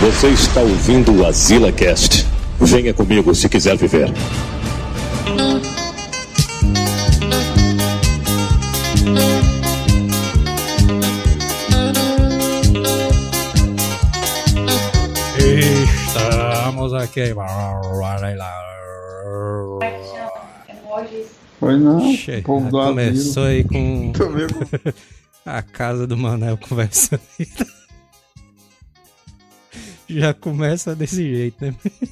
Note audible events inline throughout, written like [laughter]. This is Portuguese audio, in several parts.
Você está ouvindo o Azila Cast. Venha comigo se quiser viver. Estamos aqui. Foi não, Che- Começou aí com [laughs] [laughs] a casa do Manel conversando. Já começa desse jeito, né? [laughs]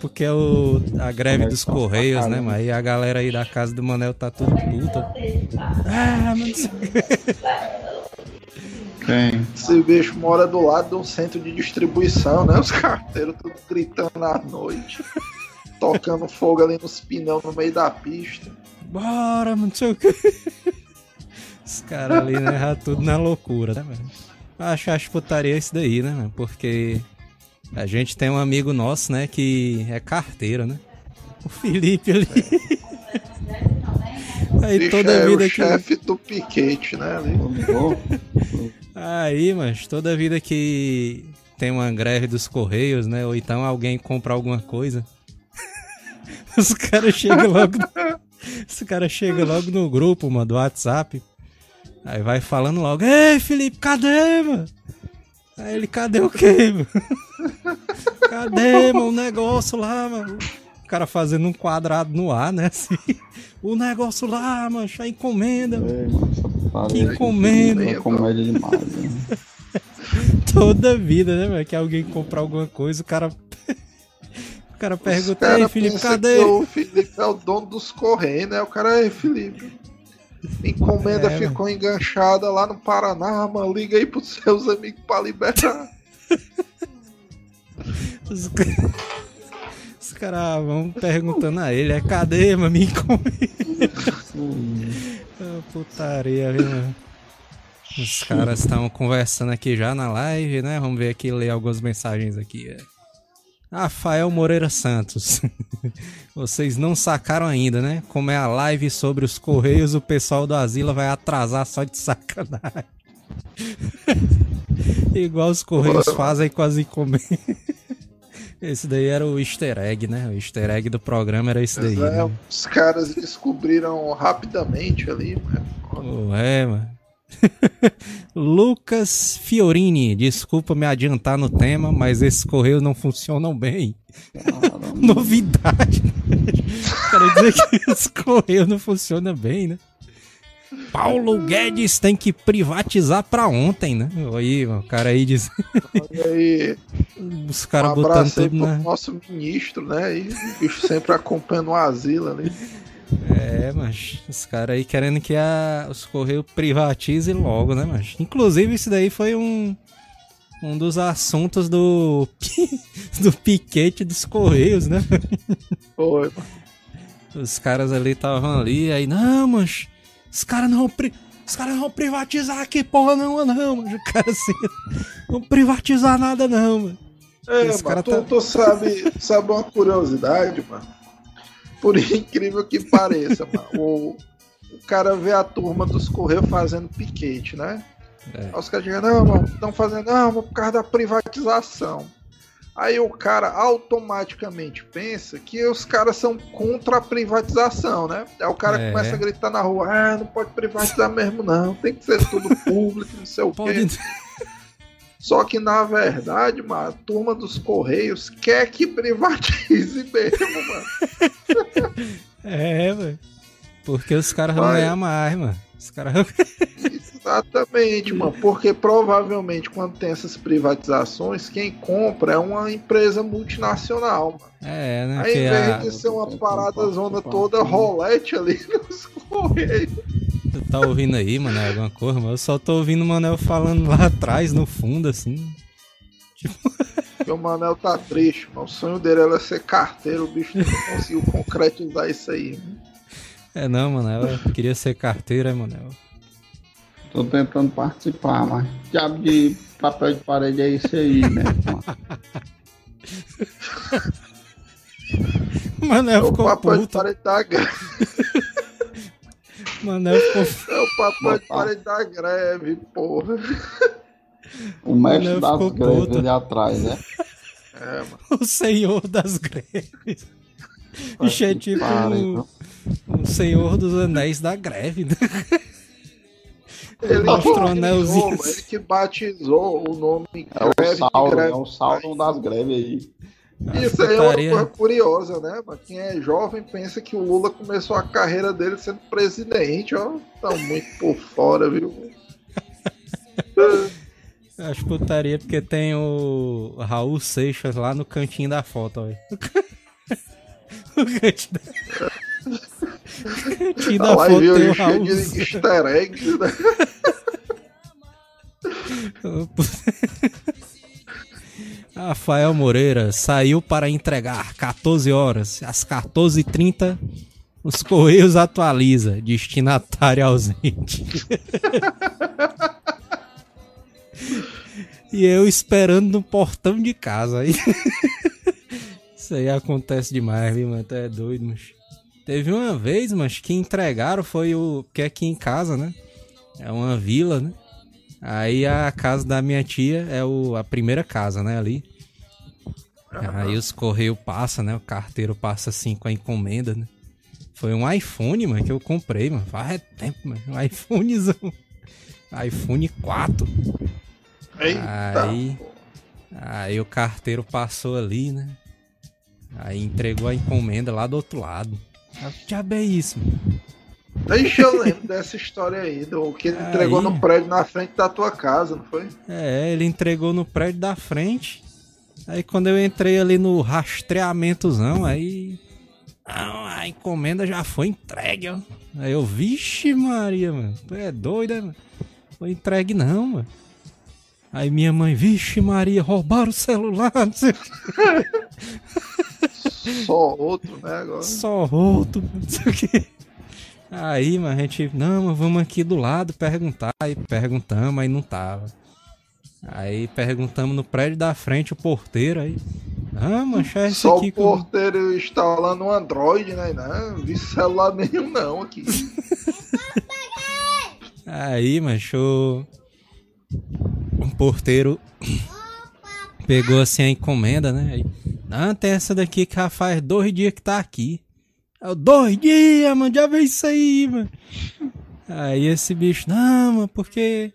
Porque é o, a greve dos Começa pra Correios, né? Mas aí a galera aí da casa do Manel tá tudo puta. Ah, mas não sei o quê. Quem? Esse bicho mora do lado de um centro de distribuição, né? Os carteiros tudo gritando à noite, [laughs] tocando fogo ali nos pneus no meio da pista. Bora, mas não sei o que. Os caras ali, né? Tudo na loucura, né, mano? Acho, acho putaria isso daí, né? Porque a gente tem um amigo nosso, né, que é carteiro, né? O Felipe ali. [laughs] Aí Bicho toda é vida o que. chefe do piquete, né? Aí, mas toda vida que tem uma greve dos Correios, né? Ou então alguém compra alguma coisa. [laughs] Os caras chegam logo. Os caras chegam logo no grupo, mano, do WhatsApp. Aí vai falando logo, ei Felipe, cadê, mano? Aí ele, cadê o quê, mano? [laughs] Cadê, mano, o negócio lá, mano? O cara fazendo um quadrado no ar, né? Assim. O negócio lá, mano, a encomenda. é, mano, Que encomenda. É comédia demais, né? [laughs] Toda vida, né, velho? Que alguém compra alguma coisa, o cara. [laughs] o cara pergunta, cara ei, Felipe, cadê? O Felipe é o dono dos Correios, né? O cara é Felipe. Encomenda É, ficou enganchada lá no Paraná, mano. Liga aí pros seus amigos pra liberar. [laughs] Os, Os caras vão perguntando a ele, é cadê, mano? Me encomenda. [laughs] Ah, putaria, viu, mano? Os caras estão conversando aqui já na live, né? Vamos ver aqui, ler algumas mensagens aqui. é. Rafael Moreira Santos. [laughs] Vocês não sacaram ainda, né? Como é a live sobre os Correios, o pessoal do Asila vai atrasar só de sacanagem. [laughs] Igual os Correios fazem com as encomendas. [laughs] Esse daí era o easter egg, né? O easter egg do programa era esse daí. É, Né? os caras descobriram rapidamente ali, mano. Pô, é, mano. [laughs] Lucas Fiorini, desculpa me adiantar no tema, mas esses correios não funcionam bem. [laughs] Novidade. Quero dizer que [laughs] os correios não funcionam bem, né? Paulo Guedes tem que privatizar pra ontem, né? Aí, o cara aí diz. E aí, Os um caras botando abraço aí tudo pro na. nosso ministro, né? E o bicho sempre acompanhando o asilo ali. É, mas os caras aí querendo que a, os Correios privatizem logo, né, mas Inclusive, isso daí foi um, um dos assuntos do, [laughs] do piquete dos Correios, né? Foi, mano. Os caras ali estavam ali, aí, não, mas os caras não os caras não vão privatizar aqui, porra, não, não, mas [laughs] o cara assim, não privatizar nada, não, mano. É, Esse mano, tu, tá- tu sabe, sabe uma curiosidade, mano? Por [laughs] incrível que pareça, mano. O, o cara vê a turma dos Correios fazendo piquete, né? É. Aí os caras dizem, não, mano, estão fazendo, não, por causa da privatização. Aí o cara automaticamente pensa que os caras são contra a privatização, né? Aí o cara É. começa a gritar na rua, ah, não pode privatizar mesmo não, tem que ser tudo público, não sei o quê. Pode. Só que na verdade, mano, a turma dos Correios quer que privatize mesmo, mano. [laughs] É, velho. Porque os caras vão ganhar mais, mano. Os caras vão Exatamente, mano. Porque provavelmente quando tem essas privatizações, quem compra é uma empresa multinacional, mano. É, né? Aí, que em a- vez de ser uma parada zona toda rolete ali [laughs] nos Correios. Tu tá ouvindo aí, mano, alguma coisa, mas eu só tô ouvindo o Manel falando lá atrás, no fundo, assim. Porque o Manel tá triste, mano. O sonho dele era ser carteiro, o bicho não conseguiu concretizar isso aí. mano. É não, Manel, eu queria ser carteira, Manel. Tô tentando participar, mas diabo de papel de parede é isso aí, né? mano? [laughs] Manel É o ficou papel de puto. parede da greve. Manel ficou. É [laughs] o papel de parede da greve, porra. O mestre das greves puto. ali atrás, né? É, mano. O senhor das greves. Bicho é tipo Pariu. o, o senhor dos anéis da greve. né? Ele, Mostrou que um anelzinho. batizou, ele que batizou o nome É o greve de Sauron, greve. é o Sauron das greves aí. Isso aí é uma putaria. coisa curiosa, né? Pra quem é jovem pensa que o Lula começou a carreira dele sendo presidente, ó. Tá muito por fora, viu? [laughs] Acho putaria porque tem o Raul Seixas lá no cantinho da foto, olha. [laughs] O cantinho da, o cantinho da Tá e foto viu tem o Raul de Seixas. easter eggs, né? [laughs] Rafael Moreira saiu para entregar 14 horas. Às 14h30, os Correios atualiza. Destinatário ausente. [laughs] e eu esperando no portão de casa. Aí. [laughs] Isso aí acontece demais, viu, mano? Tu é doido, mas. Teve uma vez, mas que entregaram foi o. Porque aqui em casa, né? É uma vila, né? Aí a casa da minha tia é o, a primeira casa, né? Ali. Aí os correios passam, né? O carteiro passa assim com a encomenda, né? Foi um iPhone, mano, que eu comprei, mano. Faz tempo, mano. Um iPhonezão. iPhone 4. Eita. Aí- Aí o carteiro passou ali, né? Aí entregou a encomenda lá do outro lado. Que diabo é isso? Deixa eu lembrar dessa história aí, do que ele entregou Aí. no prédio na frente da tua casa, não foi? É, ele entregou no prédio da frente. Aí quando eu entrei ali no rastreamentozão, aí. Não, a encomenda já foi entregue, ó. Aí eu, vixe Maria, mano. Tu é doida, mano. Foi entregue não, mano. Aí minha mãe, vixe Maria, roubaram o celular, não sei o quê. Só outro, né? Agora. Só outro, não sei o quê. Aí, mas a gente, não, mas vamos aqui do lado perguntar. Aí perguntamos, aí não tava. Aí perguntamos no prédio da frente, o porteiro aí. Ah, mancha, é esse Só aqui o que eu... porteiro instalando um Android, né? Não, vi celular [laughs] nenhum não aqui. Aí, mancho. O porteiro pegou assim a encomenda, né? Aí, não, tem essa daqui que já faz dois dias que tá aqui. Eu, dois dias, mano, já veio isso aí, mano. Aí esse bicho, não, mano, porque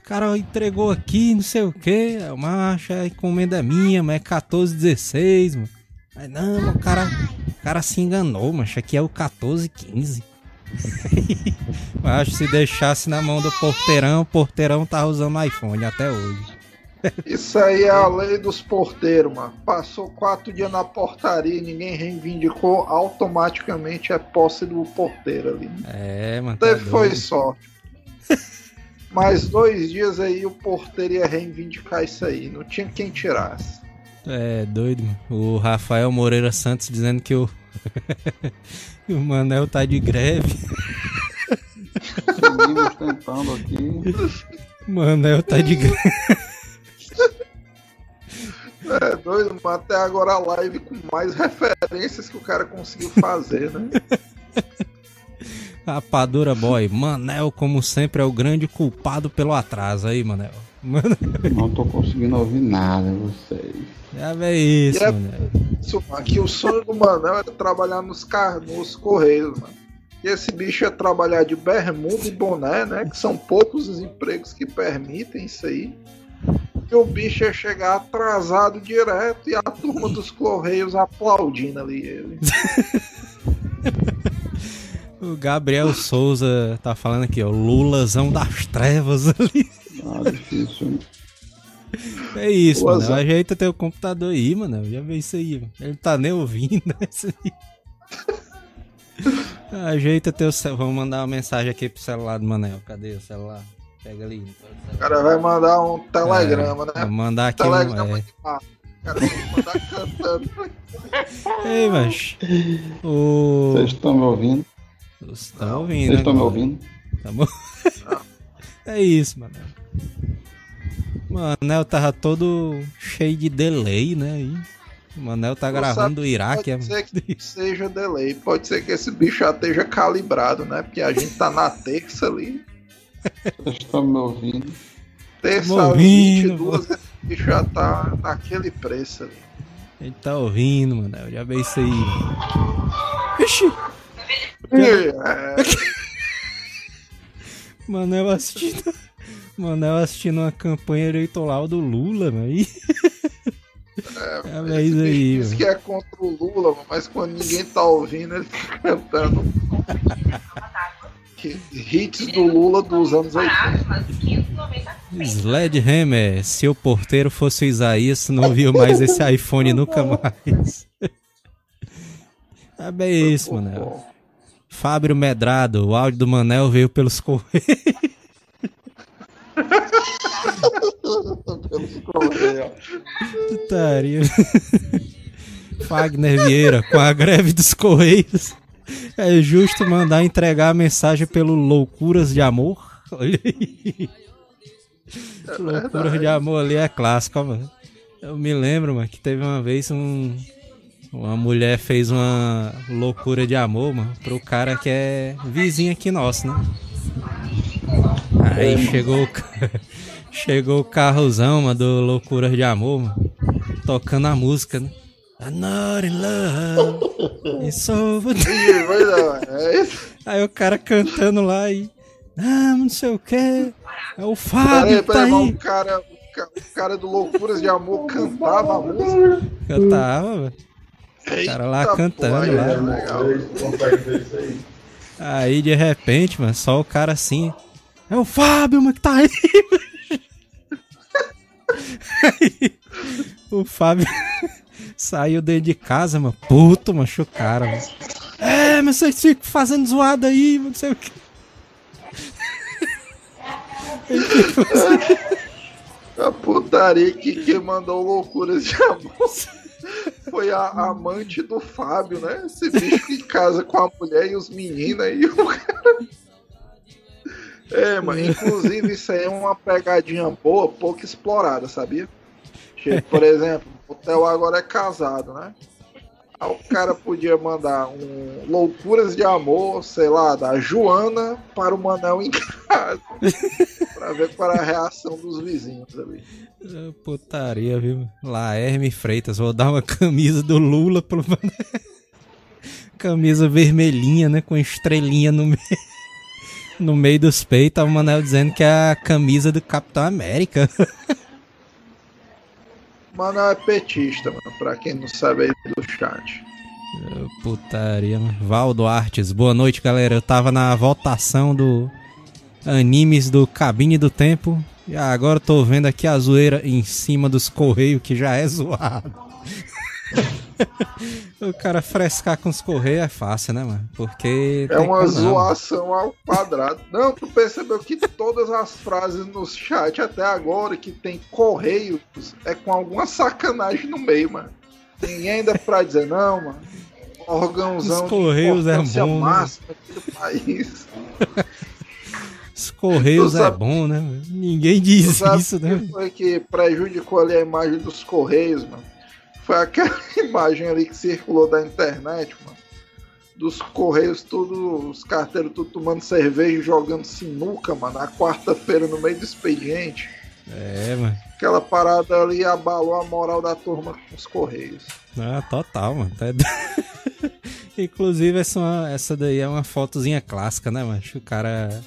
o cara entregou aqui, não sei o que. Macho, a encomenda é minha, mas é 14, 16, mano. Aí, não, mano, o cara, o cara se enganou, macho, aqui é o 14, 15. [laughs] Acho que se deixasse na mão do porteirão, o porteirão tá usando iPhone até hoje. Isso aí é a lei dos porteiros, mano. Passou quatro dias na portaria e ninguém reivindicou, automaticamente é posse do porteiro ali. É, mano. Tá Teve foi doido. sorte. [laughs] Mais dois dias aí o porteiro ia reivindicar isso aí. Não tinha quem tirasse. É doido, mano. O Rafael Moreira Santos dizendo que o. [laughs] [laughs] o Manel tá de greve. Seguimos tentando aqui. Manel tá de greve. É doido, mas até agora a live com mais referências que o cara conseguiu fazer, né? [laughs] Rapadura Boy. Manel, como sempre, é o grande culpado pelo atraso aí, Manel. Mano, Não tô conseguindo ouvir nada de vocês. já vê isso, é-. Isso, mano, que o sonho do Manel era trabalhar nos, car... nos Correios, mano. E esse bicho ia trabalhar de bermuda e boné, né? Que são poucos os empregos que permitem isso aí. E o bicho ia chegar atrasado direto e a turma dos Correios aplaudindo ali ele. [laughs] O Gabriel Souza tá falando aqui, ó. Lulazão das trevas ali. Ah, difícil. É isso, mano. Ajeita teu computador aí, mano. Já vê isso aí, mano. Ele tá nem ouvindo isso aí. [laughs] Ajeita teu celular. Vamos mandar uma mensagem aqui pro celular do Manel. Cadê o celular? Pega ali. O cara vai mandar um telegrama, né? Vou mandar aqui um. Telegrama É... mar. O cara vai mandar cantando. [laughs] Ei, mas. O. Vocês estão me ouvindo? Vocês estão ouvindo, Vocês estão me agora. ouvindo? Tá bom? É isso, mano. O Manel tava todo cheio de delay, né? aí. O Manel tá gravando sabe, do Iraque. Pode é- ser que seja delay, pode ser que esse bicho já esteja calibrado, né? Porque a gente tá na terça ali. Vocês estão me ouvindo? Terça ouvindo, 22, esse bicho já tá naquele preço ali. A gente tá ouvindo, mano. Já vê isso aí. Vixe! É, Manel assistindo. [laughs] Manel assistindo uma campanha eleitoral do Lula, mano. Ih. É, [laughs] é isso aí, diz mano. que é contra o Lula, mas quando ninguém tá ouvindo, ele fica cantando. Que- Hits do Lula dos anos 80. Sledgehammer, se o porteiro fosse o Isaías, não viu mais esse iPhone nunca mais. [laughs] É bem isso, Manel. Fábio Medrado, o áudio do Manel veio pelos correios. Pelos correios. Putaria. Fagner Vieira, com a greve dos Correios, é justo mandar entregar a mensagem pelo Loucuras de Amor? Olha aí. Loucuras de Amor ali é clássico, mano. Eu me lembro, mano, que teve uma vez um. Uma mulher fez uma loucura de amor, mano, pro cara que é vizinho aqui nosso, né? Aí chegou o [laughs] Chegou o carrozão, mano, do Loucuras de Amor, mano, tocando a música, né? I'm not in love. It's over. [laughs] É isso? Aí o cara cantando lá e. Ah, não sei o que. É o Peraí, Fábio, tá peraí, mas aí. o cara, o ca- o cara do Loucuras de Amor cantava a música. Cantava, velho. Cara lá Eita, cantando pô, lá. é legal. [laughs] Aí de repente, mano, só o cara assim. É o Fábio, mano, que tá aí. Aí, [laughs] o Fábio [laughs] saiu dentro de casa, mano. Puto, macho, o cara, mano. É, mas vocês ficam fazendo zoada aí, mano, não sei o que. A putaria que quem mandou loucuras de amor foi a amante do Fábio, né? Esse bicho que casa com a mulher e os meninos aí, o cara. É, mas inclusive isso aí é uma pegadinha boa, pouco explorada, sabia? Por exemplo, o Theo agora é casado, né? Aí o cara podia mandar um Loucuras de Amor, sei lá, da Joana para o Manel em casa. pra ver qual era a reação dos vizinhos ali. Ah, Putaria, viu? Lá, Herme Freitas, vou dar uma [laughs] camisa do Lula pro. [laughs] Camisa vermelhinha, né? Com estrelinha no meio. [laughs] No meio dos peitos, o Manel dizendo que é a camisa do Capitão América. Manel é petista, mano, pra quem não sabe aí do chat. Putaria, mano. Valdo Artes, boa noite, galera. Eu tava na votação do animes do Cabine do Tempo. E agora eu tô vendo aqui a zoeira em cima dos Correios, que já é zoado. [laughs] o cara frescar com os Correios é fácil, né, mano? Porque. É tem uma como não, zoação ao quadrado. Não, tu percebeu que todas as frases no chat até agora que tem correios é com alguma sacanagem no meio, mano. Ninguém ainda pra dizer, não, mano. Órgãozão Os Correios é de importância bom, né? máxima aqui do país. [laughs] Os Correios é sabe- bom, né? Ninguém diz isso, né? foi que prejudicou ali a imagem dos Correios, mano? Foi aquela [laughs] imagem ali que circulou da internet, mano. Dos Correios, tudo, os carteiros tudo tomando cerveja e jogando sinuca, mano. Na quarta-feira, no meio do expediente. É, mano. Aquela parada ali abalou a moral da turma com os Correios. Ah, total, mano. Tá [laughs] Inclusive, essa, é essa daí é uma fotozinha clássica, né, mano? O cara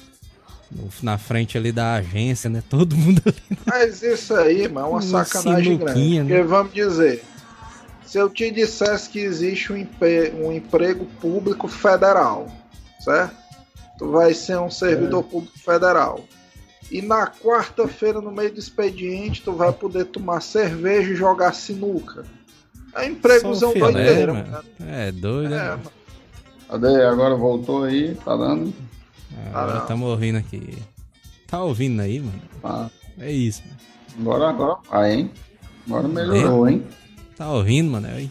na frente ali da agência, né? Todo mundo ali. Mas isso aí, mano, é uma Uma sacanagem grande. né? Porque vamos dizer, se eu te dissesse que existe um, empe- um emprego público federal, certo? Tu vai ser um servidor público federal. E na quarta-feira, no meio do expediente, tu vai poder tomar cerveja e jogar sinuca. É empregozão doideira, mano. mano. É doido, É, né? mano. Cadê? Agora voltou aí, tá dando? Agora não. estamos ouvindo aqui. Tá ouvindo aí, mano? Tá. É isso, mano. Agora, agora vai, hein? Agora melhorou, hein? Tá ouvindo, mano? Aí.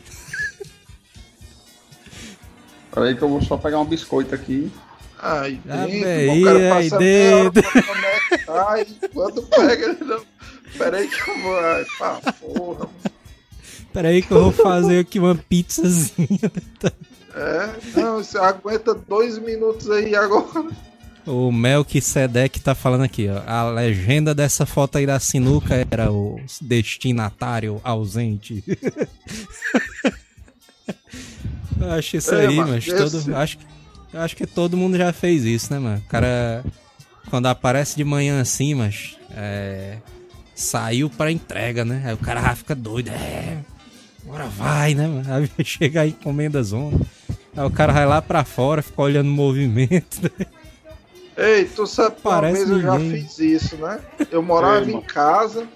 Peraí que eu vou só pegar um biscoito aqui. Ai, Ah, dentro, bem, o cara aí dentro. é e quando pega, ele não. Peraí que eu vou. Ai, pá, porra, mano. Pera aí que eu vou fazer aqui uma pizzazinha. É, não, você aguenta dois minutos aí agora. O Melquisedeque tá falando aqui, ó. A legenda dessa foto aí da sinuca era o destinatário ausente. [laughs] Eu acho isso É, aí, mano, mas esse- todo. Acho, acho que todo mundo já fez isso, né, mano? O cara. Quando aparece de manhã assim, mas. É, saiu pra entrega, né? Aí o cara fica doido. É. Agora vai, né, mano? Aí [laughs] chega aí, encomenda zona. Aí o cara vai lá pra fora, fica olhando o movimento. Né? Ei, tu sabe que uma Parece vez eu já fiz isso, né? Eu morava em casa,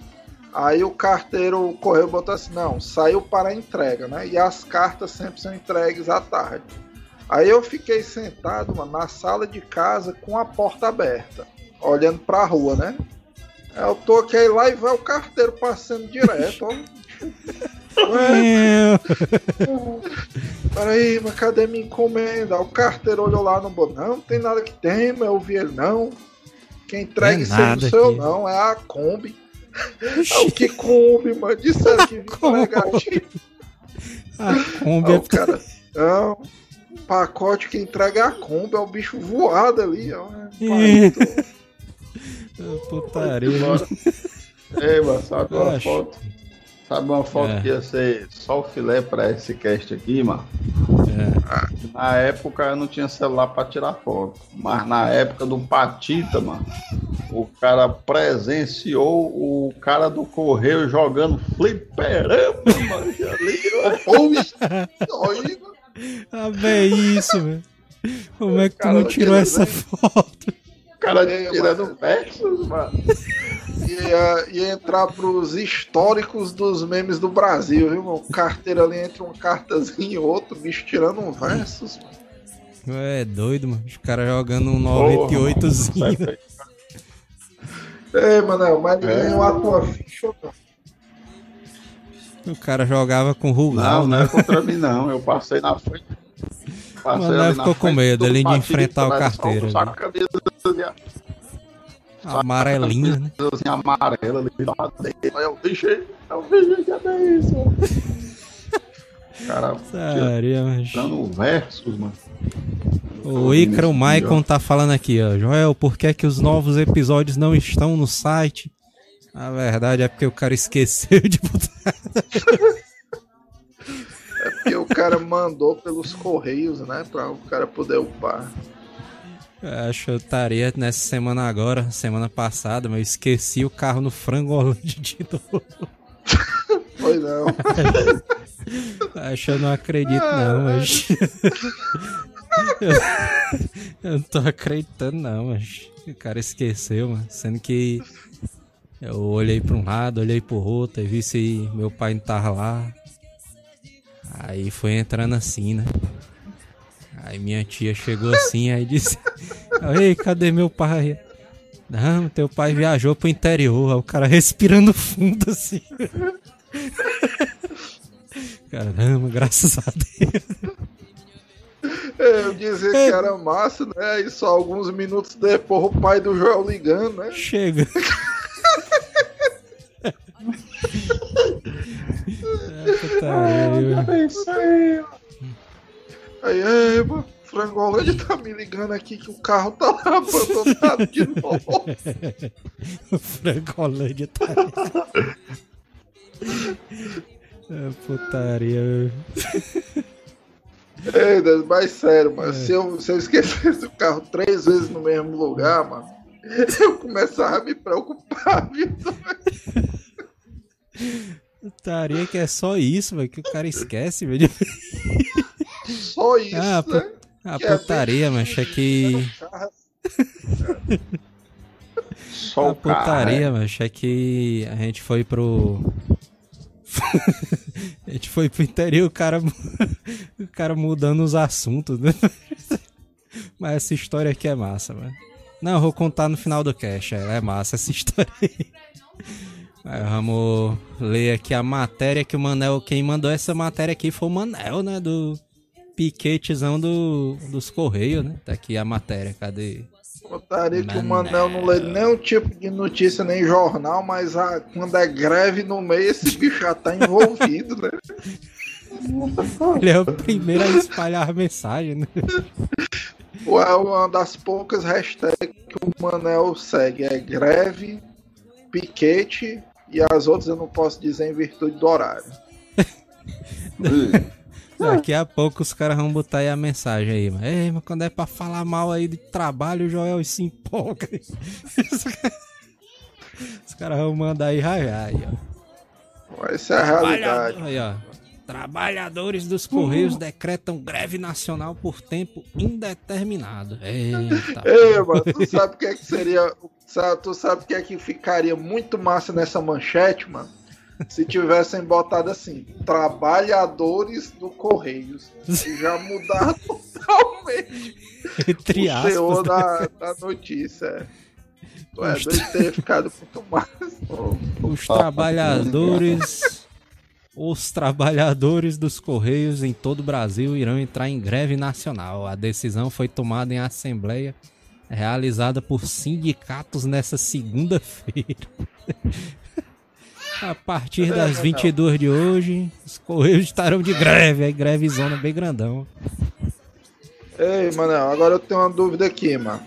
aí o carteiro o correio botou assim, não, saiu para entrega, né? E as cartas sempre são entregues à tarde. Aí eu fiquei sentado, mano, na sala de casa com a porta aberta, olhando pra rua, né? Aí eu toquei lá e vai o carteiro passando direto, ó. [laughs] Ué, [laughs] Peraí, mas cadê minha encomenda? O carteiro olhou lá no botão. Não, não tem nada que tem, mas eu vi ele não. Quem entrega É isso aí nada não aqui. é a Kombi. É o que Kombi, mano? Disseram que vinha entregar a. A Kombi Aí é o cara, [laughs] não, o pacote que entrega é a Kombi, é o bicho voado ali, ó. [laughs] Putaria. Ei, mano, sabe uma Acho. foto? Sabe uma foto É. que ia ser só o filé pra esse cast aqui, mano? É. Na época eu não tinha celular pra tirar foto. Mas na época do Patita, mano, o cara presenciou o cara do correio jogando fliperama, mano. Ali, mano, [laughs] Ah, véi, isso, velho. Como é que tu não tirou essa foto? O cara Ei, tirando versos, mano. ia, ia entrar pros históricos dos memes do Brasil, viu, mano? O carteiro ali entre uma cartazinha e outra, o bicho tirando um versos, mano. É doido, mano. Os caras jogando um Porra, 98zinho. mano. Ei, Manel, mas É. ganhou a tua ficha não? O cara jogava com Rugal, Não, não né? é contra mim, não. Eu passei na frente. Passei na ficou com frente medo do ali de enfrentar o carteiro, né? Camisa Amarelinha, né? assim, amarela ali dele. Aí eu deixei, eu deixei, cadê isso? Cara, Putaria, mas... dando versos, mano. O Icaro Maicon tá falando aqui, ó. Joel, por que é que os novos episódios não estão no site? A verdade é porque o cara esqueceu de botar. [laughs] É porque o cara mandou pelos correios, né? Pra o cara poder upar. Acho que eu estaria nessa semana agora, semana passada, mas eu esqueci o carro no Frangolândia de novo. [laughs] Foi não. [laughs] Acho que eu não acredito, não, mas. [laughs] eu não tô acreditando, não, mas. O cara esqueceu, mano. Sendo que eu olhei pra um lado, olhei pro outro, e vi se meu pai não tava lá. Aí foi entrando assim, né? Aí minha tia chegou assim, aí disse: [laughs] Ei, cadê meu pai? Não, teu pai viajou pro interior. Aí o cara respirando fundo assim. [laughs] Caramba, graças a Deus. É, Eu dizia que era massa, né? E só alguns minutos depois o pai do Joel ligando, né? Chega. É, putaria, viu? Aí, ei, mano, Frangolândia tá me ligando aqui que o carro tá lá abandonado de [laughs] novo. Frangolândia tá. É, putaria. Ei, Deus, mas sério, mano, se, eu, se eu esquecesse o carro três vezes no mesmo lugar, mano, [laughs] eu começava a me preocupar, [laughs] viu? Putaria que é só isso, velho, que o cara esquece, velho. Só isso, Ah, né? A Que é putaria, bem mas é que. [laughs] [laughs] Só A o cara. putaria, mas é que a gente foi pro. [laughs] a gente foi pro interior, o cara, o cara mudando os assuntos, né? Mas essa história aqui é massa, mano. Não, eu vou contar no final do cast, é, é massa essa história aí. Mas vamos ler aqui a matéria que o Manel. Quem mandou essa matéria aqui foi o Manel, né? Do piquetezão do, dos Correios, né? Tá aqui a matéria, cadê? Putaria que o Manel. Manel não lê nenhum tipo de notícia, nem jornal, mas a- quando é greve no meio, esse bicho já tá envolvido, né? [laughs] Ele é o primeiro a espalhar a mensagem, né? [laughs] é uma das poucas hashtags que o Manel segue. É greve, piquete e as outras eu não posso dizer em virtude do horário. [laughs] Daqui a pouco os caras vão botar aí a mensagem aí, mas, Ei, mas quando é pra falar mal aí de trabalho, o Joel se empolga. Os caras vão mandar aí, ai, ai, ó. Essa é a realidade. Aí, ó. Trabalhadores dos Correios decretam greve nacional por tempo indeterminado. Eita. Ei, mano, tu sabe o que é que seria. Tu sabe o que é que ficaria muito massa nessa manchete, mano? Se tivessem botado assim, trabalhadores do Correios. E já mudaram [laughs] totalmente Entre o aspas. teor né? da, da notícia. é. Tu é doido ter ficado muito mais. Os trabalhadores. Os trabalhadores dos Correios em todo o Brasil irão entrar em greve nacional. A decisão foi tomada em assembleia realizada por sindicatos nessa segunda-feira. A partir das [laughs] 22 de hoje, os Correios estarão de greve. Aí, greve zona bem grandão. Ei, Manel, agora eu tenho uma dúvida aqui, mano.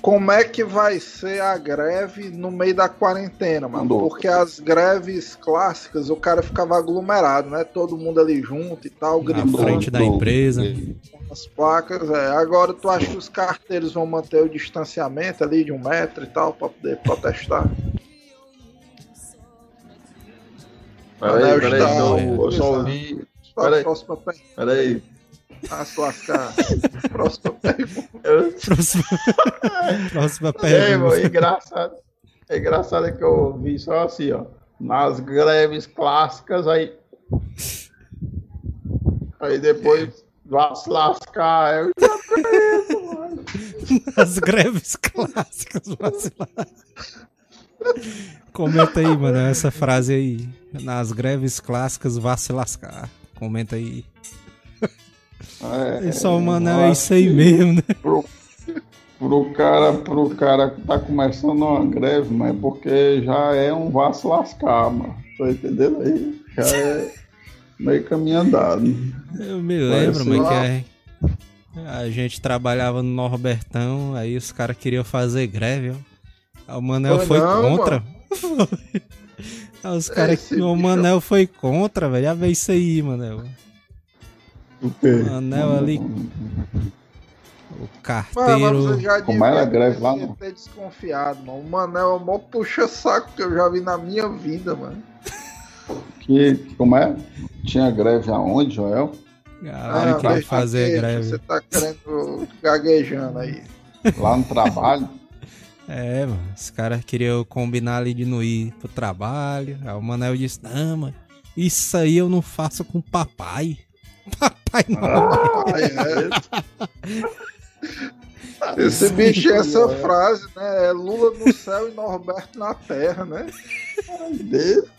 Como é que vai ser a greve no meio da quarentena, mano? Porque as greves clássicas, o cara ficava aglomerado, né? Todo mundo ali junto e tal, Na gritando frente da empresa. as placas. É. Agora tu acha que os carteiros vão manter o distanciamento ali de um metro e tal, pra poder protestar? Peraí, peraí, Está- eu, só ouvi. Peraí. próxima pergunta. Peraí. Ah, se lascar. próxima pergunta. Próxima, próxima pergunta. mano, engraçado. É engraçado que eu ouvi só assim, ó. Nas greves clássicas, aí. Aí depois vai se lascar. Eu já conheço, mano. As greves clássicas vacilar. Comenta aí, mano, essa frase aí. Nas greves clássicas vá se lascar. Comenta aí. É, É só, mano, é isso aí mesmo, né? Pro, pro cara, pro cara que tá começando uma greve, mas é porque já é um vá se lascar, mano. Tá entendendo aí? Já é meio caminho andado. Eu me lembro, mas que a, a gente trabalhava no Norbertão, aí os caras queriam fazer greve, ó. Aí o Manel Foi foi não, contra. Aí [laughs] os caras Esse o bicho- Manel foi contra, velho. Já vê isso aí, Manel. O quê? Manel ali. O Mano, mas carteiro. você já Como era greve lá, ter- mano? ter desconfiado, mano. O Manel é o maior puxa-saco que eu já vi na minha vida, mano. Que, como é? Tinha greve aonde, Joel? Galera Ah, deixa fazer greve. Você tá querendo gaguejando aí. Lá no trabalho? É, mano. Os caras queriam combinar ali de não ir pro trabalho. Aí o Manel disse: Não, mano. Isso aí eu não faço com papai. [laughs] Papai não. Ai, é. Esse bicho é essa frase, né? É Lula no céu e Norberto na terra, né? Dentro.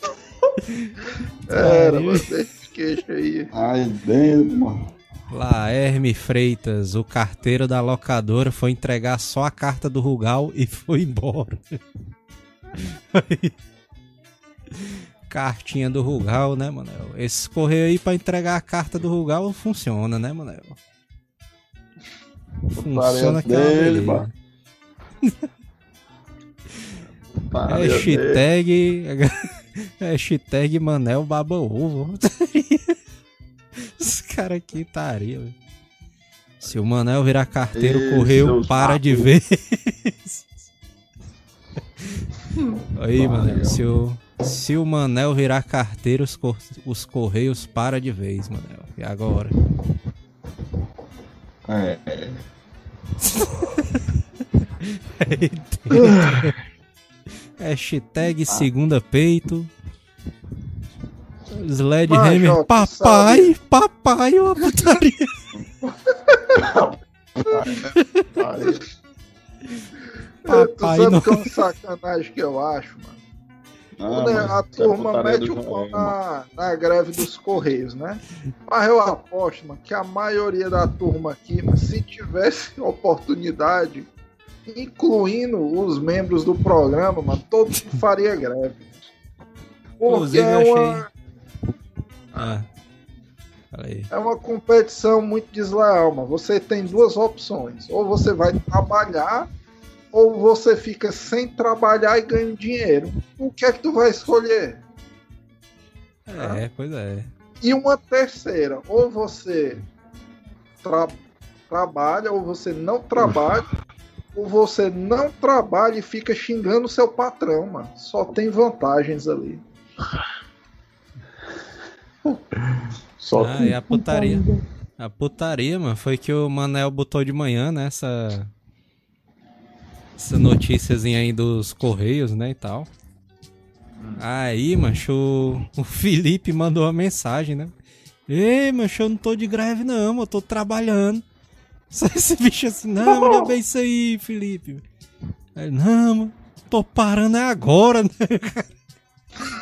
[laughs] Era, Aí. mano. Deixa esse queixo aí. Aí dentro, mano. Lá, Herme Freitas, o carteiro da locadora, foi entregar só a carta do Rugal e foi embora. Aí. [laughs] Cartinha do Rugal, né, Manel? Esse correio aí pra entregar a carta do Rugal funciona, né, Manel? Funciona dele, mano. [laughs] Hashtag. [laughs] Hashtag Manel Baba Ovo. Os caras aqui estaria, velho. Se o Manel virar carteiro, correio seus para de vez. [laughs] Aí, Manel, se o, se o Manel virar carteiro, os, cor- os correios para de vez, Manel. E agora? É, [laughs] é. [laughs] Hashtag segunda peito. Sled Mas, Hammer, ó, tu papai, papai, uma putaria. [laughs] Papai tu sabe não. que é um sacanagem que eu acho, mano? Ah, a é turma mete o pau na, na greve dos Correios, né? Mas eu aposto, mano, que a maioria da turma aqui, mano, se tivesse [laughs] oportunidade, incluindo os membros do programa, mano, todo mundo faria greve. Porque Inclusive, é eu uma. Ah. É uma competição muito desleal, mano. Você tem duas opções. Ou você vai trabalhar, ou você fica sem trabalhar e ganha dinheiro. O que é que tu vai escolher? É, pois é. E uma terceira, ou você tra- trabalha, ou você não trabalha, [laughs] ou você não trabalha e fica xingando seu patrão, mano. Só tem vantagens ali. Só Ah, que- e a putaria. A putaria, mano, foi que o Manel botou de manhã, né? Essa. Essa noticiazinha aí dos Correios, né? E tal. Aí, mancho, o, o [laughs] Felipe mandou uma mensagem, né? Ei, mancho, eu não tô de greve, não, eu tô trabalhando. [laughs] Esse bicho assim, não, [laughs] é bem isso aí, Felipe. Aí, não, mano, tô parando é agora, né?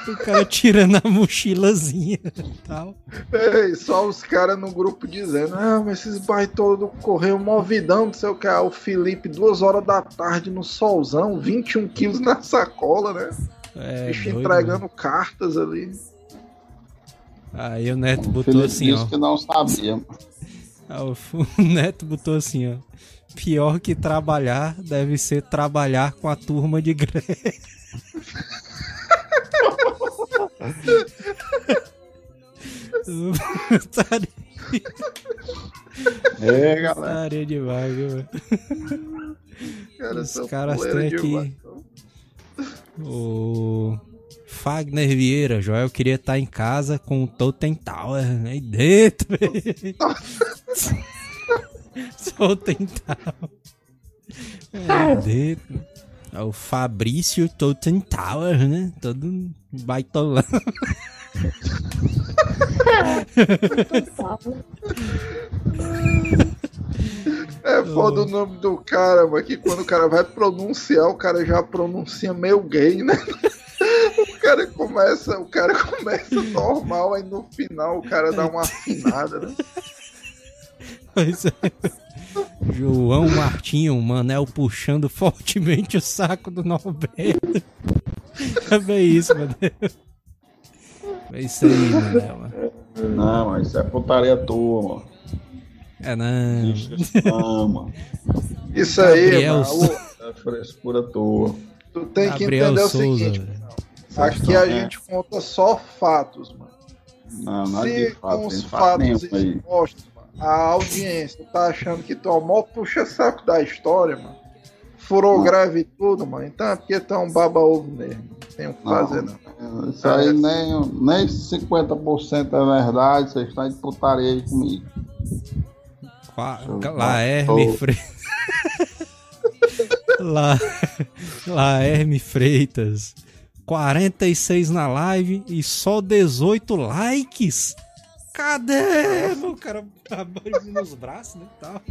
O cara tirando a mochilazinha e tal. Ei, só os caras no grupo dizendo, ah, mas esses baitolos do correio movidão, não sei o que. Ah, o Felipe, duas horas da tarde no solzão, 21 quilos na sacola, né? É, Bicho doido, entregando cartas ali. Aí o Neto o botou Felipe assim, disse ó. que não sabia. Ah, O [laughs] o Neto botou assim, ó. Pior que trabalhar deve ser trabalhar com a turma de greve. [laughs] Putaria [laughs] É, galera. demais, viu? Cara, Os caras têm aqui-. O Fagner Vieira, Joel queria estar em casa com o Totem Tower aí dentro. [laughs] [laughs] Totem Tower. Aí dentro. É o Fabrício Totem Tower, né? Todo baitolão. É foda o nome do cara, mas que quando o cara vai pronunciar, o cara já pronuncia meio gay, né? O cara começa, o cara começa normal, aí no final o cara dá uma afinada, né? Pois é. João Martinho, o Manel puxando fortemente o saco do Norberto. É bem isso, Manel. É isso aí, Manel. mano. Não, mas isso é putaria tua, mano. É não. Isso não, mano. Isso aí, Gabriel mano, o- É frescura tua. tu tem que Gabriel entender o Souza. seguinte, velho. aqui a É. gente conta só fatos, mano. Não, nada de Se fato. com os fato fatos aí. expostos, a audiência tá achando que tu é o maior puxa-saco da história, mano. Furou Não. greve e tudo, mano. Então é porque tu é um baba-ovo mesmo. Não tem o que fazer, não. Isso aí nem, nem 50% é verdade, vocês estão de putaria aí comigo. Laerme. [laughs] Freitas. La... Laerme Freitas. 46 na live e só 18 likes. Cadê? O cara abrindo nos braços, né? Tal.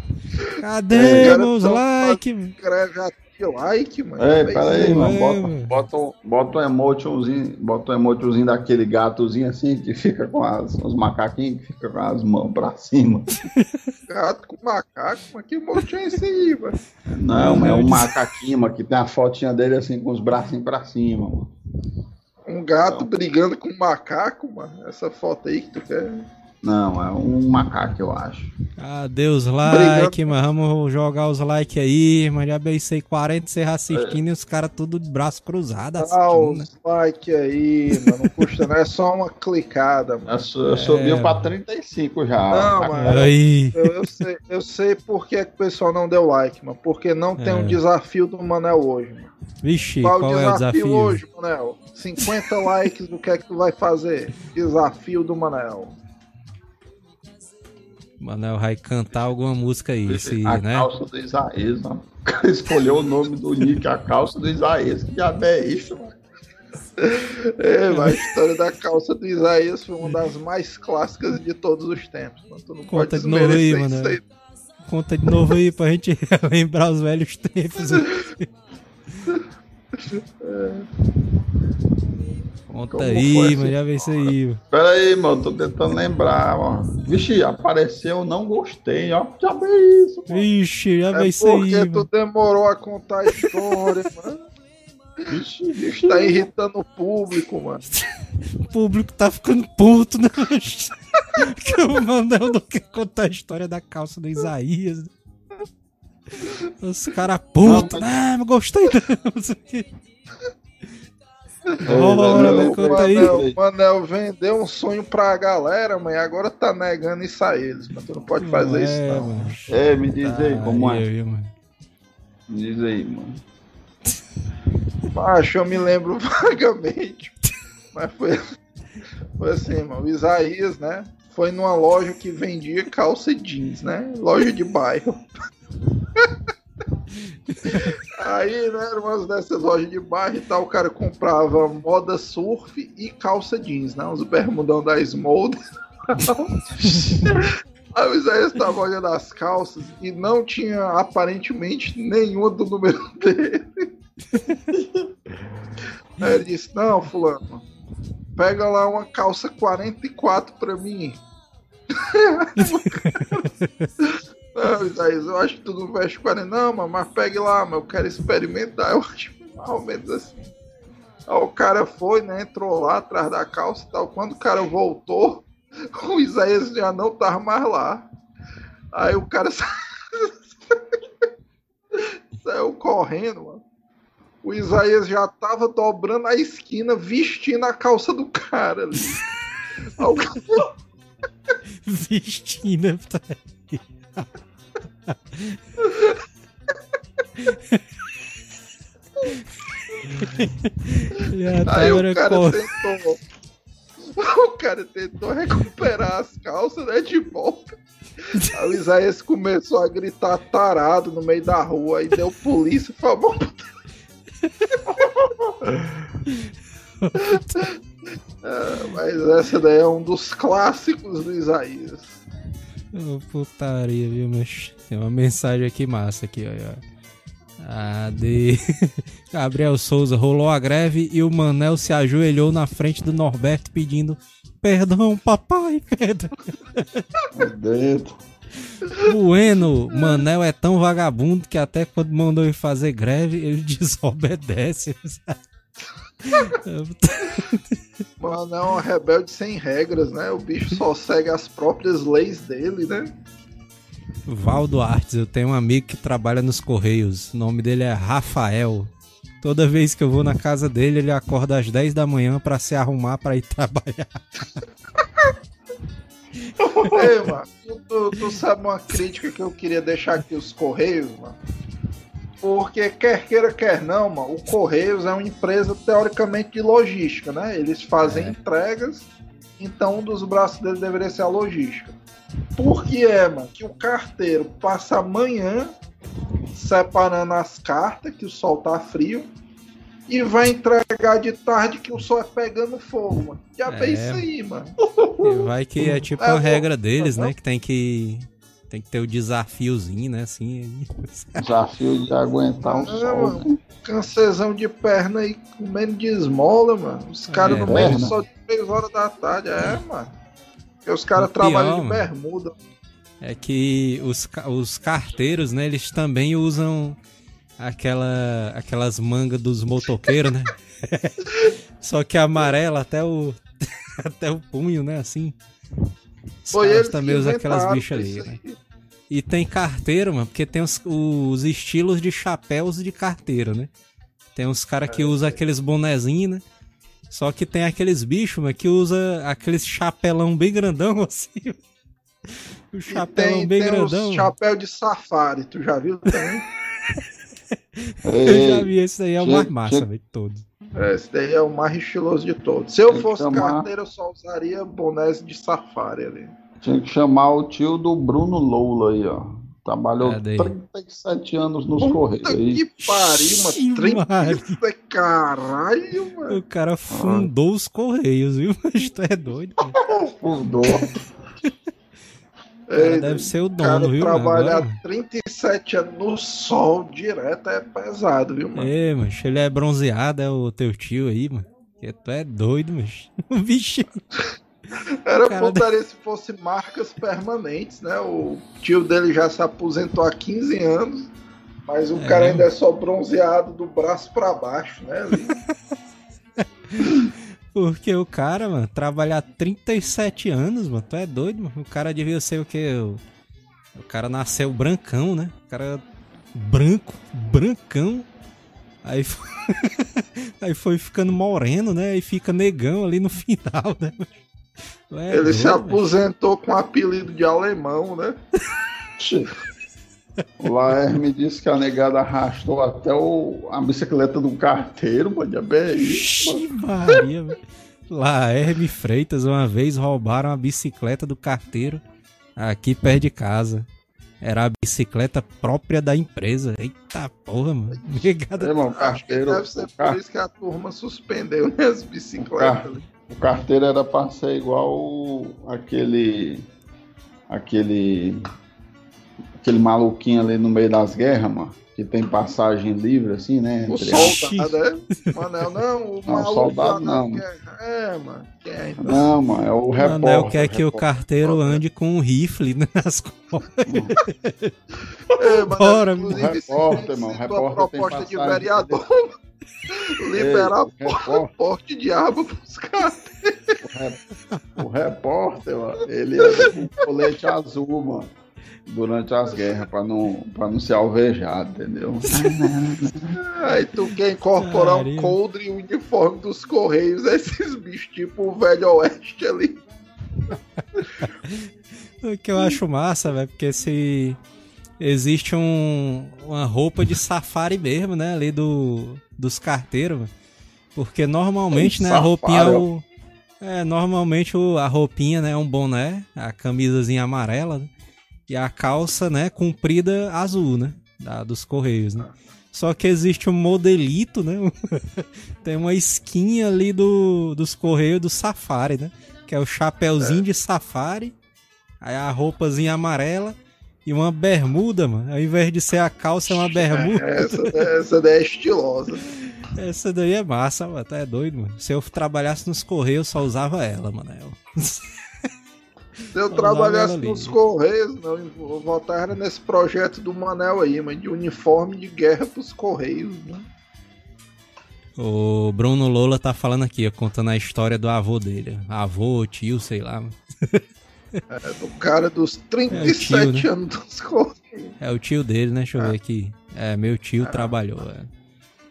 Cadê É, meus tão likes? O cara já tinha like, mano. É pera aí, isso mano. é, Bota, mano. bota, um- bota um emotionzinho, bota um emotionzinho daquele gatozinho assim que fica com as, os macaquinhos que fica com as mãos pra cima. [laughs] Gato com macaco, mas que monte é esse aí, mano? Não, é um [laughs] macaquinho, mano, que tem a fotinha dele assim com os bracinhos pra cima, mano. Um gato brigando com um macaco, mano. Essa foto aí que tu quer. Não, é um macaco, eu acho. Adeus, like, mas vamos jogar os likes aí. Mas já pensei 40 você assistindo e os caras tudo de braço cruzado assistindo, né? os like aí, mano. Não custa, não. É só uma clicada, mano. Eu, eu subi É. pra 35 já. Não, mano. Aí. Eu, eu sei, eu sei por que, que o pessoal não deu like, mano. Porque não tem É. um desafio do Manel hoje, mano. Vixe, Qual, qual, o é o desafio, desafio? hoje, Manel? 50 likes, o que é que tu vai fazer? Desafio do Manel. Manel vai cantar alguma música aí, se, a né? calça do Isaías, mano. [laughs] Escolheu o nome do Nick, a calça do Isaías. Que diabo é isso, mano? É, mas a história da calça do Isaías foi uma das mais clássicas de todos os tempos. Mano. Conta de novo aí, mano. Conta de novo aí pra gente [laughs] lembrar os velhos tempos. [laughs] Conta Como aí, essa já vê isso aí. mano. Pera aí, mano, tô tentando lembrar, mano. Vixe, apareceu, não gostei, ó. Diabo é isso, mano? Vixe, já vê É isso aí. porque tu mano. demorou a contar a história, [laughs] mano. Vixe, vixe. Tá irritando o público, mano. [laughs] O público tá ficando puto, né? [laughs] que o Manel não quer contar a história da calça do Isaías. Os caras putos, ah, mas gostei não, sei o Bora, Manel, me conta aí. Manel, Manel vendeu um sonho pra galera, mas agora tá negando isso a eles, mas tu não pode fazer isso não. mano. É, me diz aí, como é? mano? Me diz aí, mano. Macho, eu me lembro [laughs] vagamente. Mas foi, foi assim, mano. O Isaías, né? Foi numa loja que vendia calça jeans, né? Loja de bairro. Aí, né, era uma dessas lojas de bairro e tal, o cara comprava moda surf e calça jeans, né? Os bermudão da Smolder. [laughs] Aí o Isaías estava olhando as calças e não tinha aparentemente nenhuma do número dele. Aí ele disse: Não, Fulano, pega lá uma calça 44 pra mim. [laughs] não, Isaías, eu acho que tu não veste 40. Não, mano, mas pegue lá, mas eu quero experimentar. Eu [laughs] acho mais ou menos assim. Aí o cara foi, né? Entrou lá atrás da calça e tal. Quando o cara voltou, [laughs] o Isaías já não tava mais lá. Aí o cara [laughs] sa- saiu correndo, mano. O Isaías já tava dobrando a esquina, vestindo a calça do cara ali. Aí o cara- Vestindo. Tá... [laughs] Já Aí o cara cor... tentou. [laughs] O cara tentou recuperar as calças, né? De volta. Aí o Isaías começou a gritar tarado no meio da rua. Aí deu polícia e falou: [laughs] É, mas essa daí é um dos clássicos do Isaías. Ô, putaria, viu, mas tem uma mensagem aqui massa aqui, ó. ó. A de [laughs] Gabriel Souza rolou a greve e o Manel se ajoelhou na frente do Norberto pedindo perdão, papai, [laughs] perdão. Bueno, Manel é tão vagabundo que até quando mandou ele fazer greve, ele [laughs] desobedece. Mano, é um rebelde sem regras, né? O bicho só [laughs] segue as próprias leis dele, né? Valdo Artes, eu tenho um amigo que trabalha nos Correios. O nome dele é Rafael. Toda vez que eu vou na casa dele, ele acorda às 10 da manhã pra se arrumar pra ir [laughs] trabalhar. Ei, mano, tu- tu sabe uma crítica que eu queria deixar aqui os Correios, mano? Porque quer queira, quer não, mano, o Correios é uma empresa teoricamente de logística, né? Eles fazem É. entregas, então um dos braços dele deveria ser a logística. Por que é, mano? Que o carteiro passa a manhã separando as cartas, que o sol tá frio, e vai entregar de tarde que o sol é pegando fogo, mano. Já É. isso aí, mano. E vai que é tipo É, eu- regra deles, né? Que tem que. Tem que ter o desafiozinho, né? Assim. Desafio de aguentar um Não, sol. mano. né? cancezão de perna aí comendo de esmola, mano. Os caras É, no meio perna. só de 3 horas da tarde, é, mano. Porque os caras trabalham de mano. bermuda. É que os, os carteiros, né? Eles também usam aquela, aquelas mangas dos motoqueiros, né? [laughs] Só que amarela até o, [laughs] até o punho, né? Assim. Os Foi caras também usam aquelas bichas ali, né? E tem carteiro, mano, porque tem os, os estilos de chapéus de carteiro, né? Tem uns caras É, que usam aqueles bonezinhos, né? Só que tem aqueles bichos, mano, que usa aqueles chapelão bem grandão, [laughs] assim. O chapelão tem, bem tem grandão. os chapéu de safari, tu já viu também? [laughs] Eu já vi esse aí, é o mais massa, velho, de todos. É, Esse daí é o mais estiloso de todos. Se eu Tem fosse chamar- carteiro, eu só usaria bonés de safari ali. Tinha que chamar o tio do Bruno Loula aí, ó. Trabalhou Cadê? 37 anos nos Puta Correios. Aí, que pariu, mano. Maria. 30 caralho, mano. O cara fundou os Correios, viu? [laughs] Mas tu é doido, fundou. [laughs] Cara Ei, deve ser o O cara dono, viu? mano? trabalhar Agora, 37 anos no sol direto é pesado, viu, mano? É, mas ele é bronzeado, é o teu tio aí, mano. Que tu é doido, mas. [laughs] Vixe. Era cara putaria se fosse marcas permanentes, né? O tio dele já se aposentou há 15 anos, mas o É. cara ainda é só bronzeado do braço pra baixo, né? [laughs] Porque o cara, mano, trabalhar 37 anos, mano, tu é doido, mano. O cara devia ser o quê? O, o cara nasceu brancão, né? O cara branco, brancão. Aí foi, [laughs] aí foi ficando moreno, né? Aí fica negão ali no [laughs] final, né? É Ele doido, se aposentou véio. com apelido de alemão, né? [laughs] O Laer disse que a negada arrastou até o, a bicicleta do carteiro, mano. É bem isso, Maria, Laerme Freitas, uma vez roubaram a bicicleta do carteiro aqui perto de casa. Era a bicicleta própria da empresa. Eita porra, mano. [laughs] Negada. É, mano, carteiro. Deve ser por isso que a turma suspendeu né, as bicicletas. O, o carteiro era pra ser igual aquele. aquele aquele maluquinho ali no meio das guerras, mano. Que tem passagem livre, assim, né? O soldado, é? Manel, não, o [laughs] não, soldado não. É, mano. É, então. Não, mano, é o repórter. Manel quer que o carteiro ande com um rifle nas costas. é, Bora, mano. Repórter, mano. Repórter proposta de vereador. [laughs] Liberar Ei, porte de arma pros caras. O, repórter, mano, ele é com colete azul, mano durante as guerras para não, pra não ser alvejado, entendeu? [laughs] Aí tu quer incorporar um coldre e o uniforme dos Correios, esses bichos tipo o Velho Oeste ali. o que eu acho massa, velho, porque se existe um, uma roupa de safari mesmo, né, ali do, dos carteiros, porque normalmente, um né, a roupinha é o... É, normalmente o, a roupinha, né, é um boné, a camisazinha amarela, né? E a calça, né, comprida azul, né, da, dos Correios, né. Só que existe um modelito, né, [laughs] tem uma skin ali do, dos Correios do Safari, né, que é o chapéuzinho é. de Safari, aí a roupazinha amarela e uma bermuda, mano. Ao invés de ser a calça, é uma bermuda. É, essa, essa daí é estilosa. Essa daí é massa, mano. Tá é doido, mano. Se eu trabalhasse nos Correios, só usava ela, mano. [laughs] Se eu trabalhasse nos Correios, não, eu voltaria nesse projeto do Manel aí, mas de uniforme de guerra pros Correios, né? O Bruno Lola tá falando aqui, contando a história do avô dele. Avô, tio, sei lá. É, do cara dos 37 é tio, né? anos dos Correios. É o tio dele, né? Deixa eu é. ver aqui. É, meu tio é. trabalhou. É.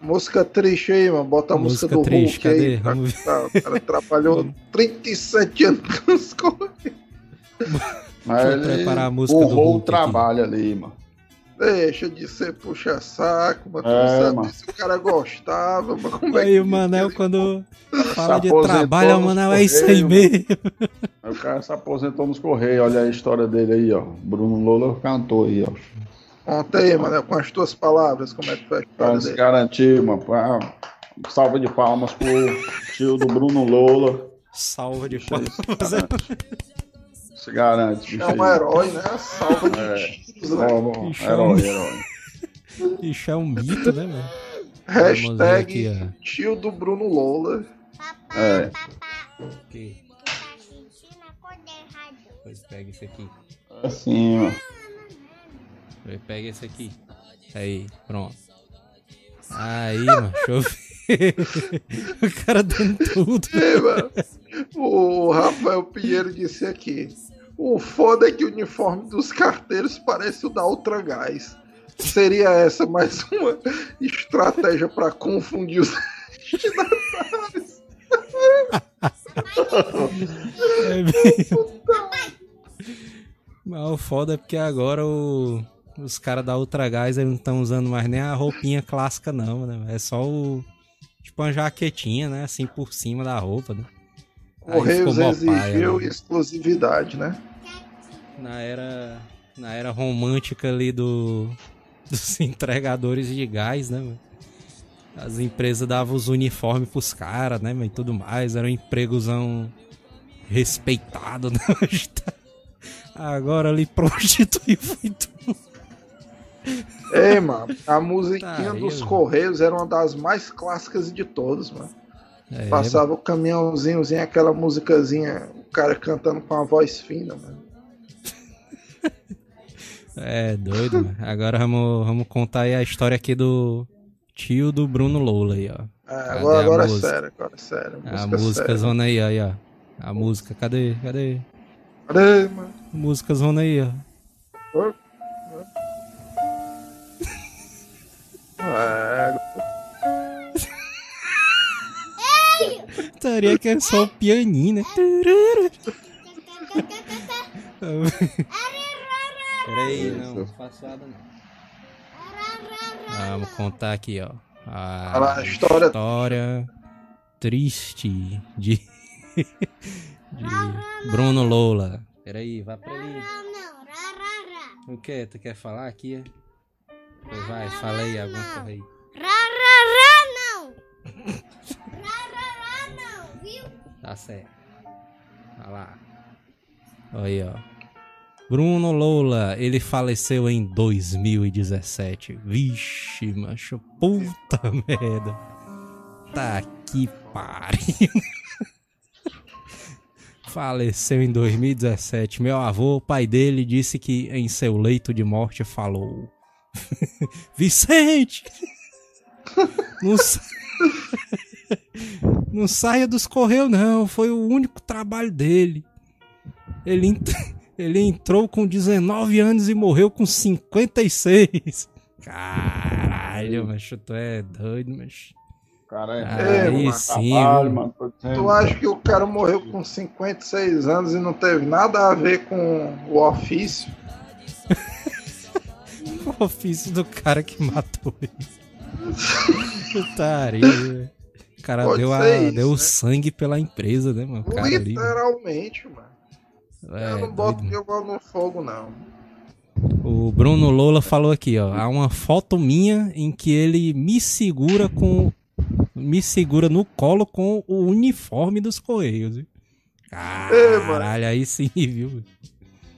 Música triste aí, mano. Bota a, música, música do triste, Hulk cadê? aí. Vamos ver. O cara trabalhou [laughs] 37 anos nos Correios. Mas ele preparar a música do o trabalho aqui. ali, mano. Deixa de ser puxa-saco, mas é, sabe mano. se o cara gostava, mas como é aí é que o Manel, quando fala de trabalho, o Manel é isso aí mesmo. Aí o cara se aposentou nos Correios, olha a história dele aí, ó. Bruno Lola cantou aí, ó. Conta aí, Manel, com as tuas palavras, como é que foi a história Pra se garantir, mano. Salva de palmas pro tio do Bruno Lola. Salva de palmas. Se garante. Bicho é um herói, né? Salva de é. tiros, né? Herói, herói. Bicho é um mito, né, velho? Hashtag aqui, tio do Bruno Lola. É. Ok. Pois pega esse aqui. Assim, ó. Pega esse aqui. Aí, pronto. Aí, mano, deixa eu ver. [laughs] o cara dando tudo. É, mano. O Rafael Pinheiro disse aqui. O foda é que o uniforme dos carteiros parece o da Ultra Gás. Seria essa mais uma estratégia para confundir os destinatários? é bem... Mas o foda é porque agora o... os caras da Ultra Gás não estão usando mais nem a roupinha clássica, não, né? É só o. Tipo uma jaquetinha, né? Assim por cima da roupa, né? Correios exigiu né? exclusividade, né? Na era na era romântica ali do [laughs] dos entregadores de gás, né? As empresas davam os uniformes pros caras, né? E tudo mais, era um empregozão respeitado, [laughs] né? Agora ali prostituiu foi tudo. Ei, mano, a musiquinha tá aí, dos mano. Correios era uma das mais clássicas de todas, mano. É, Passava o caminhãozinho, aquela musicazinha, o cara cantando com a voz fina, mano. É, doido, mano. Agora vamos, vamos contar aí a história aqui do tio do Bruno Lola aí, ó. É, agora a agora é música? sério, agora é sério. A Música música séria. zona aí, aí, ó. A música, cadê? Cadê? Cadê, mano? Música zona aí, ó. É, Estaria [laughs] que é só o pianinho, né? Peraí, não, não faço nada não. Vamos contar aqui, ó. A a história- história triste de, [laughs] de Bruno Lola. Peraí, vai pra aí. O que? Tu quer falar aqui? Pois Vai, fala aí alguma coisa aí. não! não, viu? Tá certo. Olha lá. Olha aí, ó. Bruno Lola, ele faleceu em 2017. Vixe, macho. Puta merda. Tá que pariu. [laughs] Faleceu em 2017. Meu avô, pai dele, disse que em seu leito de morte falou: [laughs] Vicente! Não, sa- [laughs] não saia dos Correios, não. Foi o único trabalho dele. Ele, ele entrou com 19 anos e morreu com 56. Caralho, macho, tu é doido, macho. O cara é Aí mano, sim, trabalho, mano. tô dizendo. Tu acha que o cara morreu com 56 anos e não teve nada a ver com o ofício? [laughs] O ofício do cara que matou ele. Putaria. O cara Pode deu, a, isso, deu né? sangue pela empresa, né, mano? Cara ali. Literalmente, mano. É, eu não boto doido, meu gol no fogo, não. O Bruno Lola falou aqui, ó. Há uma foto minha em que ele me segura com. Me segura no colo com o uniforme dos Correios. viu? Caralho, aí sim, [laughs] viu?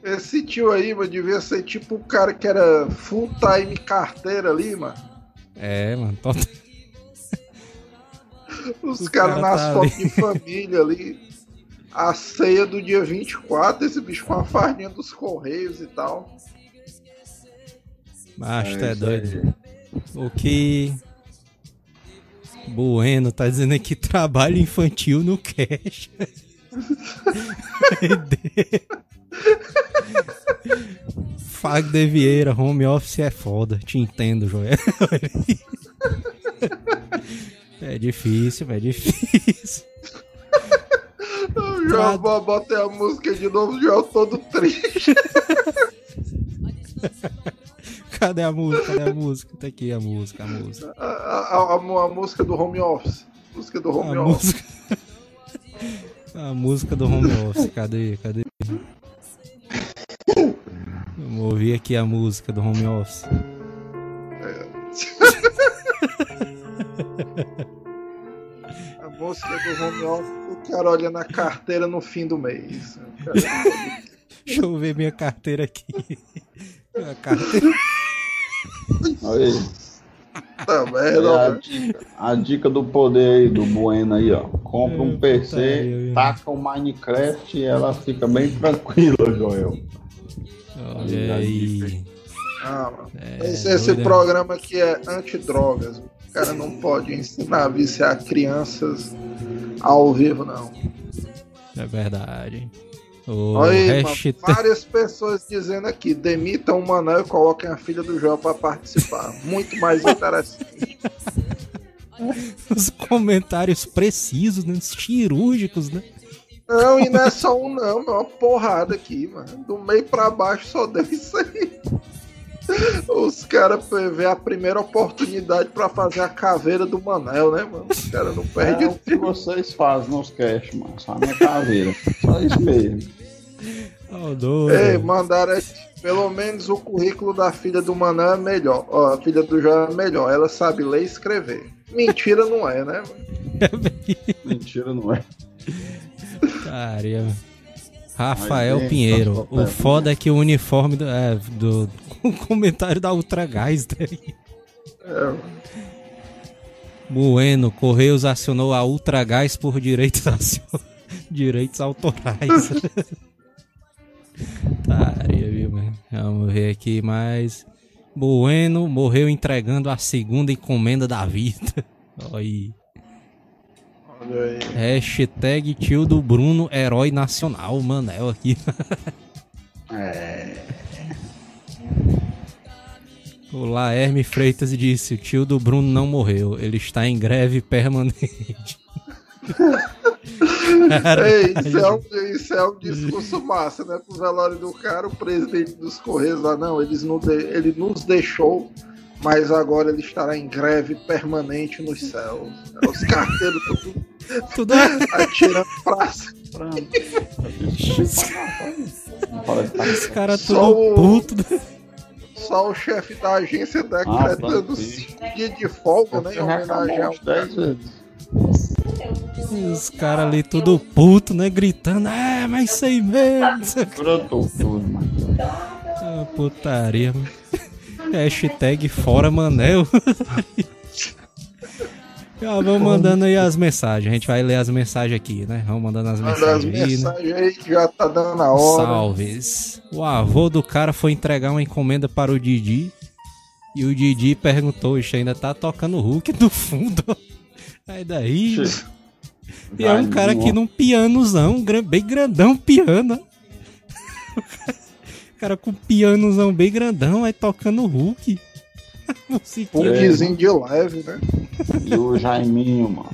Esse tio aí, mano, devia ser tipo o cara que era full time carteira ali, mano. É, mano. Tô... Os [laughs] caras cara nas tá fotos de família ali. [laughs] A ceia do dia 24, esse bicho com a farinha dos Correios e tal. Macho, É tu é isso doido. O que. Bueno tá dizendo aqui trabalho infantil no cash. [laughs] Fagner Vieira, home office é foda. Te entendo, Joel. [laughs] É difícil, é difícil. Já vou botei a música de novo, já eu todo triste. [laughs] Cadê a música? Cadê a música? Tá aqui a música, a música. A, a- a- a música do home office. Música do home A office. música. A música do home office, cadê? Cadê? Vamos ouvir aqui a música do home office. [laughs] A música do home office, o cara olha na carteira no fim do mês. Cara- [laughs] Deixa eu ver minha carteira aqui. A carteira. Aí, Tá aí merda, a, velho. dica, a dica do poder aí, do Bueno aí, ó. Compra É, um putaria, PC, viu? taca o Minecraft e ela fica bem tranquila, Joel. Olha aí. Ah. É, esse esse programa aqui é antidrogas. O cara não pode ensinar a viciar crianças ao vivo, não. É verdade. O Olha hashtag. várias pessoas dizendo aqui, demitam o Manel e coloquem a filha do João pra participar. Muito mais interessante. Os comentários precisos, né? cirúrgicos, né? Não, e não é só um não, é uma porrada aqui, mano. Do meio pra baixo só deu isso aí. Os caras vê a primeira oportunidade pra fazer a caveira do Manel, né, mano? Os caras não É perdem o que vocês fazem nos cash, mano. Só a minha caveira. Só isso mesmo. Doido. Ei, mandaram aqui. Pelo menos o currículo da filha do Manel é melhor. Ó, a filha do João é melhor. Ela sabe ler e escrever. Mentira não é, né? mano? [laughs] Mentira, não é. Caramba. Rafael Pinheiro. O foda é que o uniforme do. É, do [laughs] o comentário da Ultra Gás. Né? É, Bueno, Correios acionou a Ultra Gás por direitos, [laughs] acio- direitos autorais. [laughs] Taria, viu? Vamos ver aqui mais. Bueno morreu entregando a segunda encomenda da vida. Olha aí. Hashtag tio do Bruno, herói nacional, Manel aqui. É. O Laerme Freitas disse: o tio do Bruno não morreu, ele está em greve permanente. [laughs] Ei, [laughs] isso, é um, isso é um discurso massa, né? Pro velório do cara, o presidente dos Correios lá, não, eles não de- ele nos deixou, mas agora ele estará em greve permanente nos céus. Os carteiros tudo Tudo atirando praça. Não parece que tá- Os caras Só tudo o- puto. né? Só o chefe da agência Ah, decretando pronto. cinco dias de folga, né? Em homenagem ao uns 10 vezes. Os caras ali tudo puto, né? Gritando, é, mas isso aí mesmo. Brotou tudo, mano. Ah, putaria, mano. [laughs] Hashtag fora Manel. [laughs] Já vamos mandando aí as mensagens. A gente vai ler as mensagens aqui, né? Vamos mandando as Manda as mensagens aí, né? mensagens aí que já tá dando a hora. Salves. O avô do cara foi entregar uma encomenda para o Didi. E o Didi perguntou: Ixi, ainda tá tocando o Hulk do fundo. [laughs] Aí daí. E é um cara aqui num pianozão, bem grandão piano. [laughs] O cara com pianozão bem grandão, aí tocando o Hulk. [laughs] Musiquinha. Hulkzinho de leve, né? E o Jaiminho, mano.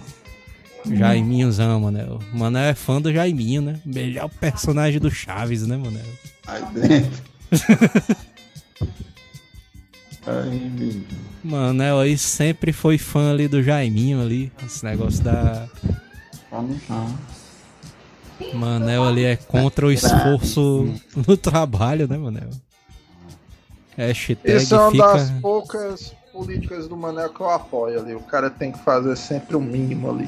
Jaiminhozão, mano. O Manel é fã do Jaiminho, né? Melhor personagem do Chaves, né, Manel? Aí dentro. [laughs] Aí, menino. Manel aí sempre foi fã ali do Jaiminho ali. Esse negócio da. Tá no chão. Manel ali é contra o esforço no trabalho, né, Manel? Hashtag Essa é uma das fica. poucas políticas do Manel que eu apoio ali. O cara tem que fazer sempre o mínimo ali.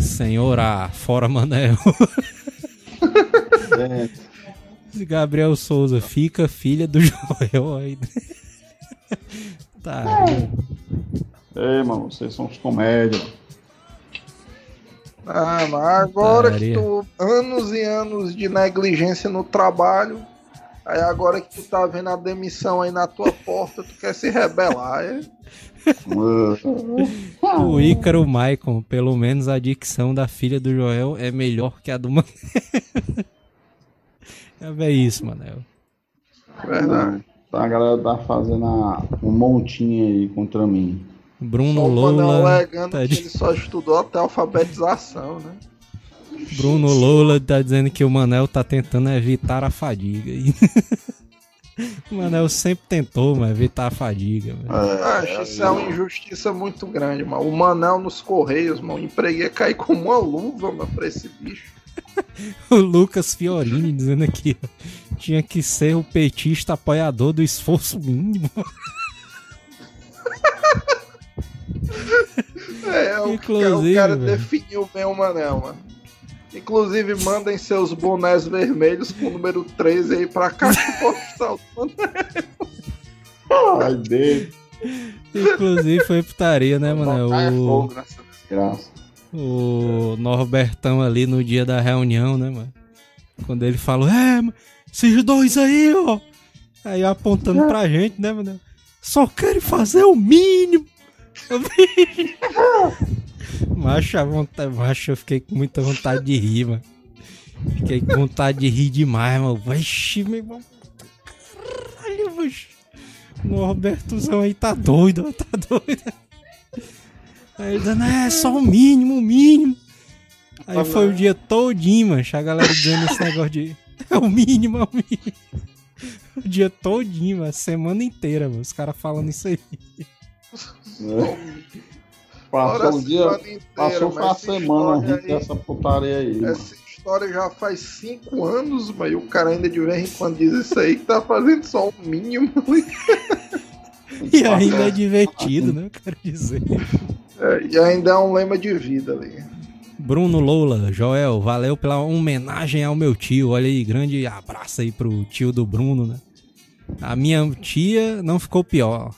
Senhor A, fora Manel. [laughs] Dentro. [laughs] Gabriel Souza, fica filha do Joel aí. [laughs] Tá. Ei, mano, vocês são os comédias. mano. Ah, mas agora que Putaria. tu. Anos e anos de negligência no trabalho. Aí agora que tu tá vendo a demissão aí na tua porta, tu quer se rebelar, é? O Ícaro Maicon, pelo menos a dicção da filha do Joel é melhor que a do Manel. [laughs] É isso, Manel. Verdade. Tá, a galera tá fazendo a- um montinho aí contra mim. Bruno Só o Manel Lola. alegando tá que de- ele só estudou até a alfabetização, né? Bruno Lola tá dizendo que o Manel tá tentando evitar a fadiga. [laughs] O Manel sempre tentou, mas evitar a fadiga. velho. Acho isso é uma injustiça muito grande, mano. O Manel nos Correios, mano, o emprego ia cair como uma luva, mano, pra esse bicho. [laughs] O Lucas Fiorini dizendo aqui, ó, tinha que ser o petista apoiador do esforço mínimo. [laughs] É, o, Inclusive, o cara velho. definiu bem o Manel, mano. Inclusive, mandem seus bonés vermelhos com o número 13 aí pra caixa postal. Ai, dentro. Inclusive foi putaria, né, mano? É O, fogo nessa desgraça. o Norbertão ali no dia da reunião, né, mano? Quando ele falou, é, mano, esses dois aí, ó. Aí apontando pra gente, né, mano? Só querem fazer o mínimo. [laughs] Macho, a vontade, macho, eu fiquei com muita vontade de rir, mano. Fiquei com vontade de rir demais, mano. Vixe, meu irmão. Caralho, macho. O Norbertozão aí tá doido, tá doido. Aí ele dando, é só o mínimo, o mínimo. Aí foi o dia todinho, mano. A galera dizendo esse negócio de. É o mínimo, é o mínimo. O dia todinho, mano. a Semana inteira, mano. Os caras falando isso aí. Passou o dia, inteira, passou essa semana rindo dessa putaria aí, mano. Essa história já faz cinco anos, mas o cara ainda de vez em quando diz isso aí que tá fazendo só o mínimo. [laughs] E ainda é divertido, né? Eu quero dizer. É, e ainda é um lema de vida ali. Bruno Lola, Joel, valeu pela homenagem ao meu tio. Olha aí, grande abraço aí pro tio do Bruno, né? A minha tia não ficou pior.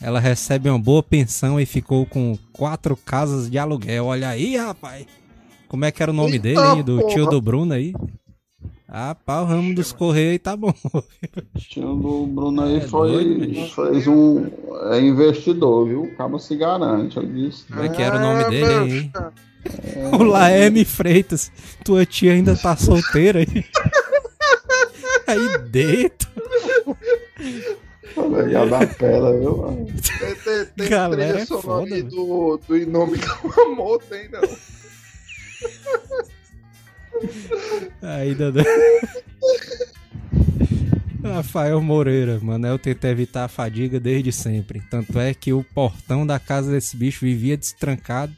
Ela recebe uma boa pensão e ficou com quatro casas de aluguel. Olha aí, rapaz. Como é que era o nome Eita dele aí, do tio porra. do Bruno aí? Ah, pá, o ramo dos Correios aí tá bom. O tio do Bruno aí É foi, doido, fez um é investidor, viu? O cabo se garante, eu disse. Como é que era o nome dele meu aí, hein? chapa. O Laeme Freitas, tua tia ainda tá solteira aí. [laughs] Aí dentro. Legal da pela, viu, mano? Tem, tem, tem Galera, trilha é sonora foda, aí do, do Em Nome do Amor, tem não. Aí, Dandan. Rafael Moreira, Manel tenta evitar a fadiga desde sempre. Tanto é que o portão da casa desse bicho vivia destrancado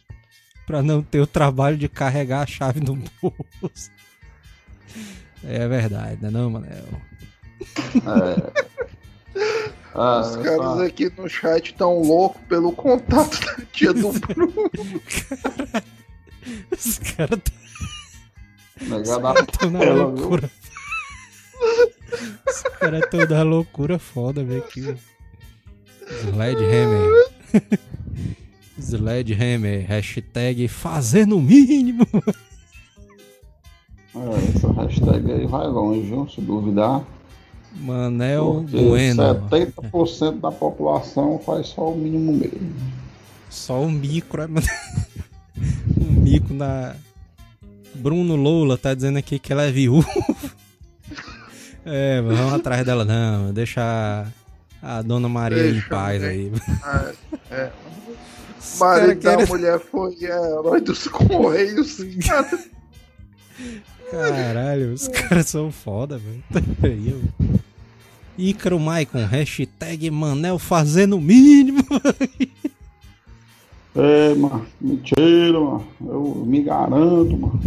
pra não ter o trabalho de carregar a chave no bolso. É verdade, né não, Manel? Ah, Os caras essa- aqui no chat tão loucos pelo contato da tia do [laughs] Bruno. Os caras Legal da estão na loucura. Os caras estão na loucura foda, velho. aqui. Sledgehammer. Sledgehammer. Hashtag fazendo o mínimo. É, essa hashtag aí vai longe, viu? Se duvidar. Manel Porque Bueno. 70% da população faz só o mínimo mesmo. Só o micro. é- [laughs] um mico na. Bruno Loula tá dizendo aqui que ela é viúva. [laughs] É, mas vamos atrás dela não. Deixa a, a dona Maria em Deixa, paz né? aí. É. [laughs] Os O cara marido da mulher foi herói dos Correios. Cara, Caralho, os caras são foda, velho. Ícaro Maicon, hashtag Manel fazendo o mínimo. [laughs] É, mano, mentira, mano. Eu me garanto, mano.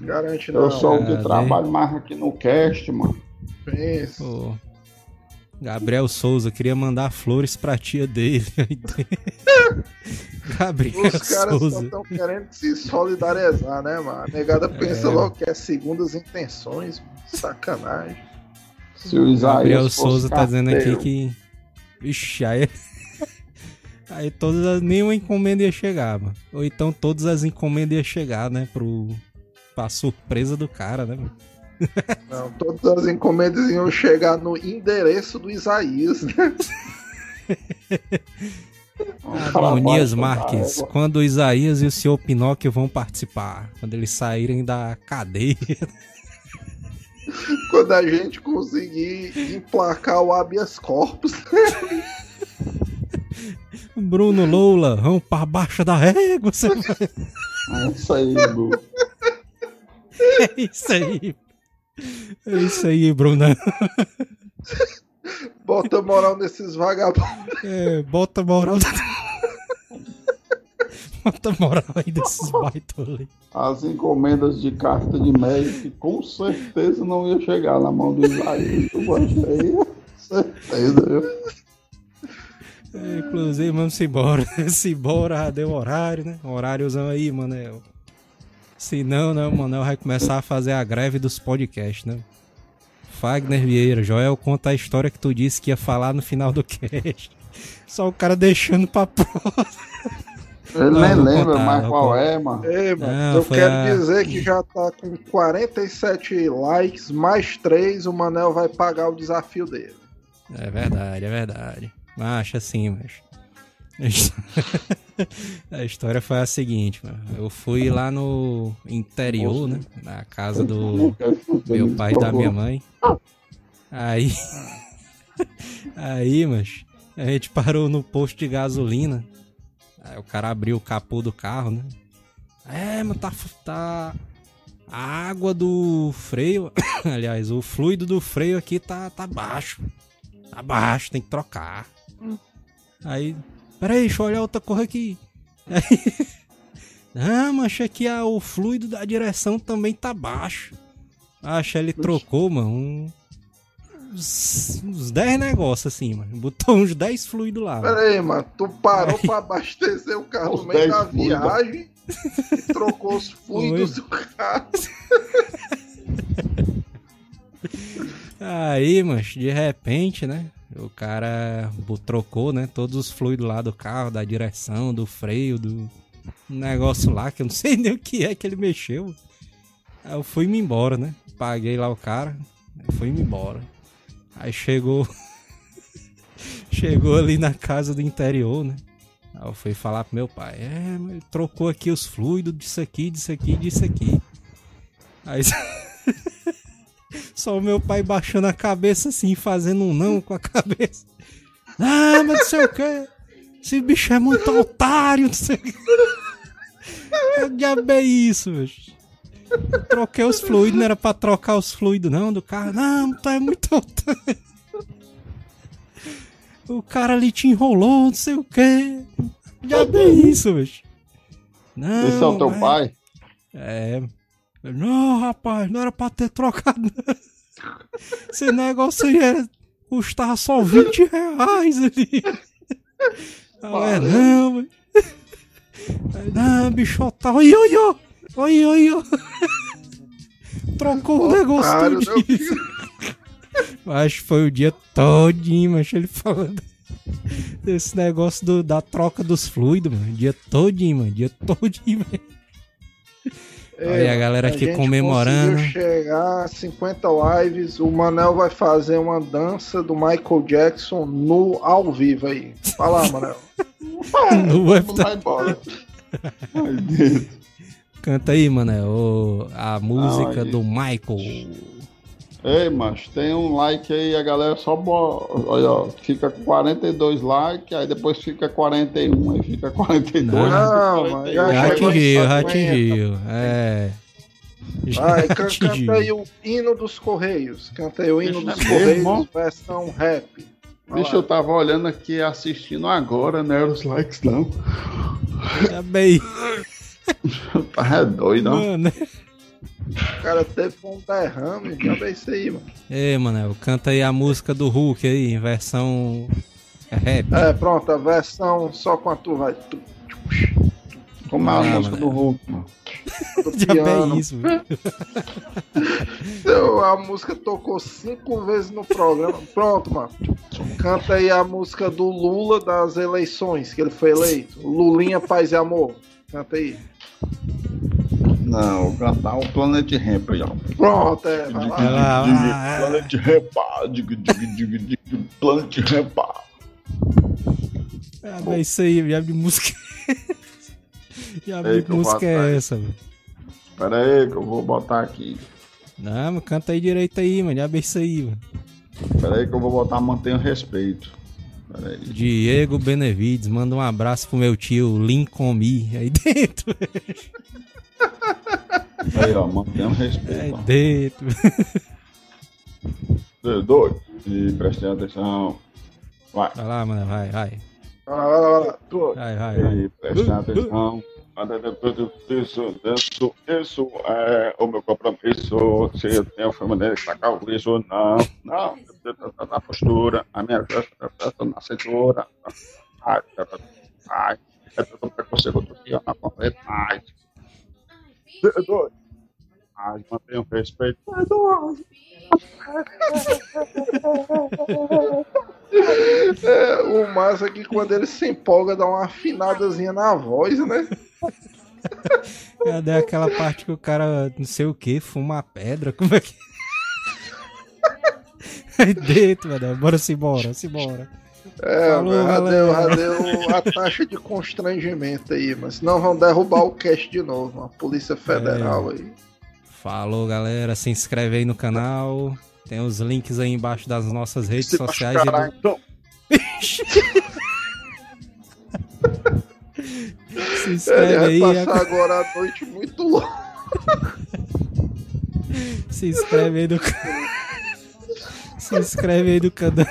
garante não. Eu sou o Ah, que né? trabalho mais aqui no cast, mano. Pensa. Gabriel Souza, queria mandar flores pra tia dele. [laughs] Gabriel Os caras só Souza. estão querendo se solidarizar, né, mano? A negada pensa logo que é segundas intenções. Sacanagem. Se o Isaías Gabriel Souza tá dizendo aqui que. Ixi, aí. [laughs] Aí todas as, nenhuma encomenda ia chegar, mano. Ou então todas as encomendas iam chegar, né? Pro. Pra surpresa do cara, né, mano? [laughs] Não, todas as encomendas iam chegar no endereço do Isaías, né? cara Adonias da Marques, égua. quando o Isaías e o senhor Pinóquio vão participar. Quando eles saírem da cadeia. [laughs] [laughs] Quando a gente conseguir emplacar o habeas corpus. [laughs] Bruno Loula, vamos pra baixo da régua. Você vai... É isso aí, Bu. [laughs] É isso aí. É isso aí, Bruno. Bota moral nesses vagabundos. É, bota moral. [laughs] bota moral aí desses baitolas. As encomendas de carta de médico que com certeza não ia chegar na mão do Isaías. Eu gostei. Certeza, viu? É, inclusive, vamos embora. [laughs] Se embora, deu horário, né? Horáriozão aí, Manel. Se não, né, o Manel vai começar a fazer a greve dos podcasts, né? Fagner Vieira, Joel conta a história que tu disse que ia falar no final do [laughs] cast. Só o cara deixando pra próxima. Ele Não, nem lembra contar, mais qual é, mano. Ei, mano, Não, eu foi quero a- dizer que já tá com 47 likes, mais 3, o Manel vai pagar o desafio dele. É verdade, é verdade. Acho assim, mas. [laughs] A história foi a seguinte, mano. Eu fui lá no interior, né? Na casa do meu pai e da minha mãe. Aí. [laughs] Aí, mas. A gente parou no posto de gasolina. Aí o cara abriu o capô do carro, né? É, mas tá. tá... A água do freio. [coughs] Aliás, o fluido do freio aqui tá, tá baixo. Tá baixo, tem que trocar. Aí. Peraí, deixa eu olhar outra cor aqui. [laughs] Aí. Ah, mas aqui ah, o fluido da direção também tá baixo. Que ele trocou, mano. um- uns, uns 10 negócios assim, mano. Botou uns 10 fluidos lá. mano. Pera aí, mano, tu parou pra [laughs] abastecer o carro no meio 10 da fluidos. viagem e trocou os [laughs] fluidos do carro. Aí, mas de repente, né? O cara trocou, né? Todos os fluidos lá do carro, da direção, do freio, do negócio lá, que eu não [laughs] sei nem o que é que ele mexeu. Aí eu fui-me embora, né? Paguei lá o cara, fui-me embora. Aí chegou. [laughs] chegou ali na casa do interior, né? Aí eu fui falar pro meu pai, é, trocou aqui os fluidos disso aqui, disso aqui, disso aqui. Aí [laughs] só o meu pai baixando a cabeça assim, fazendo um não com a cabeça. Ah, mas não sei o que. Esse bicho é muito otário, não sei o que. [laughs] Que diabo é isso, bicho? Troquei os fluidos, não era pra trocar os fluidos não do carro. Não, tu é muito. [laughs] O cara ali te enrolou, não sei o que. Que diabo é isso, bicho? Não, Esse é o teu mas- pai? é. Não, rapaz, não era pra ter trocado. não. Esse negócio aí é, custava só 20 reais ali. Eu, é, não, Aí, Não, bicho, tá. Oi, oi, oi. Oi, oi, oi. [laughs] Trocou o negócio Otário, todo. meu filho. Acho que foi o dia todinho, mas ele falando desse negócio do- da troca dos fluidos, mano. Dia todinho, mano. Dia todinho, velho. Aí a galera aqui gente comemorando. chegar a 50 lives. O Manel vai fazer uma dança do Michael Jackson no ao vivo aí. Fala, Manel. [laughs] No Vamos lá embora. Ai, Deus. Canta aí, mano. o- a música do Michael. Ei, macho, tem um like aí, a galera só bo... Olha, ó, fica com 42 likes, aí depois fica 41, aí fica 42. Não, aí fica mas 41. já atingiu, já 50. atingiu. É. Já Vai, [laughs] can- canta aí o hino dos Correios. Canta aí o hino dos Correios, versão rap. Bicho, eu tava olhando aqui, assistindo agora, não era os likes não. Já bem. [laughs] É [laughs] doido? Mano. O cara teve um derrame, já vê isso aí, mano. Ei, mano, canta aí a música do Hulk aí, em versão rap. É, pronto, a versão só com a tu vai. Como é a Ah, música do Hulk, mano? [laughs] Já bem isso, mano. [laughs] Então, a música tocou cinco vezes no programa. Pronto, mano. Canta aí a música do Lula das eleições, que ele foi eleito. Lulinha, Paz e Amor. Canta aí. Não, cantar o Planet Ramp aí, ó. Pronto, é. Vai lá. lá, vai lá, é. Planet Ramp, dig, dig, dig, dig, Planet Ramp. Já bem isso aí, já de música. Já de música é essa, [laughs] mano? Pera aí que eu vou botar aqui. Não, mas canta aí direito aí, mano. Já bem isso aí, mano. Pera aí que eu vou botar Mantenha o Respeito. Diego Benevides, manda um abraço pro meu tio Lincoln Me aí dentro. Aí, ó, Mantenha o Respeito. Aí ó. dentro. Três, dois. E prestem atenção. Vai. Vai lá, mano, vai, vai. Vai lá, vai lá, vai Vai, vai, vai. E prestem atenção. Isso, isso, isso é o meu compromisso. Se eu tenho fama dele, sacar o isso, não. Não, na postura, a minha festa na cintura. Ai, ai, é todo preconceito do que eu não aguento mais. Dois. Mas mantenha o respeito. É, o massa é que quando ele se empolga, dá uma afinadazinha na voz, né? Cadê aquela parte que o cara, não sei o que, fuma a pedra? Como é que. [laughs] Aí dentro, mano. Bora se embora, se embora. É, Falou, já galera. deu, já deu a taxa de constrangimento aí, mas senão vão derrubar o cast de novo, a Polícia Federal É. aí. Falou, galera. Se inscreve aí no canal. Tem os links aí embaixo das nossas redes Se sociais. e do- [laughs] Se Ele inscreve vai aí. passar agora a noite muito louca. Se inscreve aí no canal. Se inscreve aí no canal.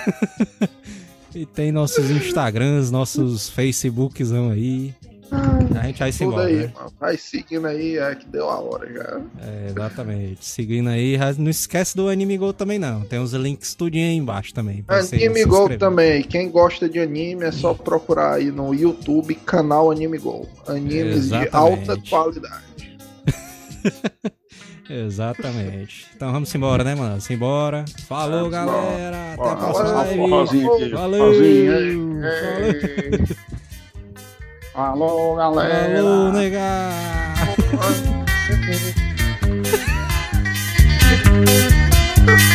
E tem nossos Instagrams, nossos Facebooks aí. A gente vai se embora. aí, né? Vai seguindo aí, é que deu a hora já. É, exatamente. Seguindo aí. Não esquece do Anime Go também, não. Tem os links tudinho aí embaixo também. Anime Go também. Quem gosta de anime é só procurar aí no YouTube, canal Anime Go. Animes de alta qualidade. [laughs] Exatamente. Então vamos embora, né, mano? Simbora. Falou, Vamos galera. Até a próxima live. aqui. Valeu. Falou, galera! Falou, nega!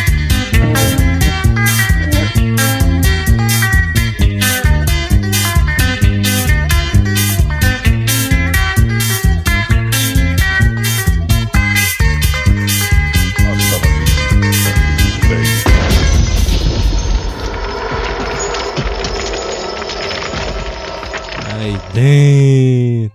[laughs] 诶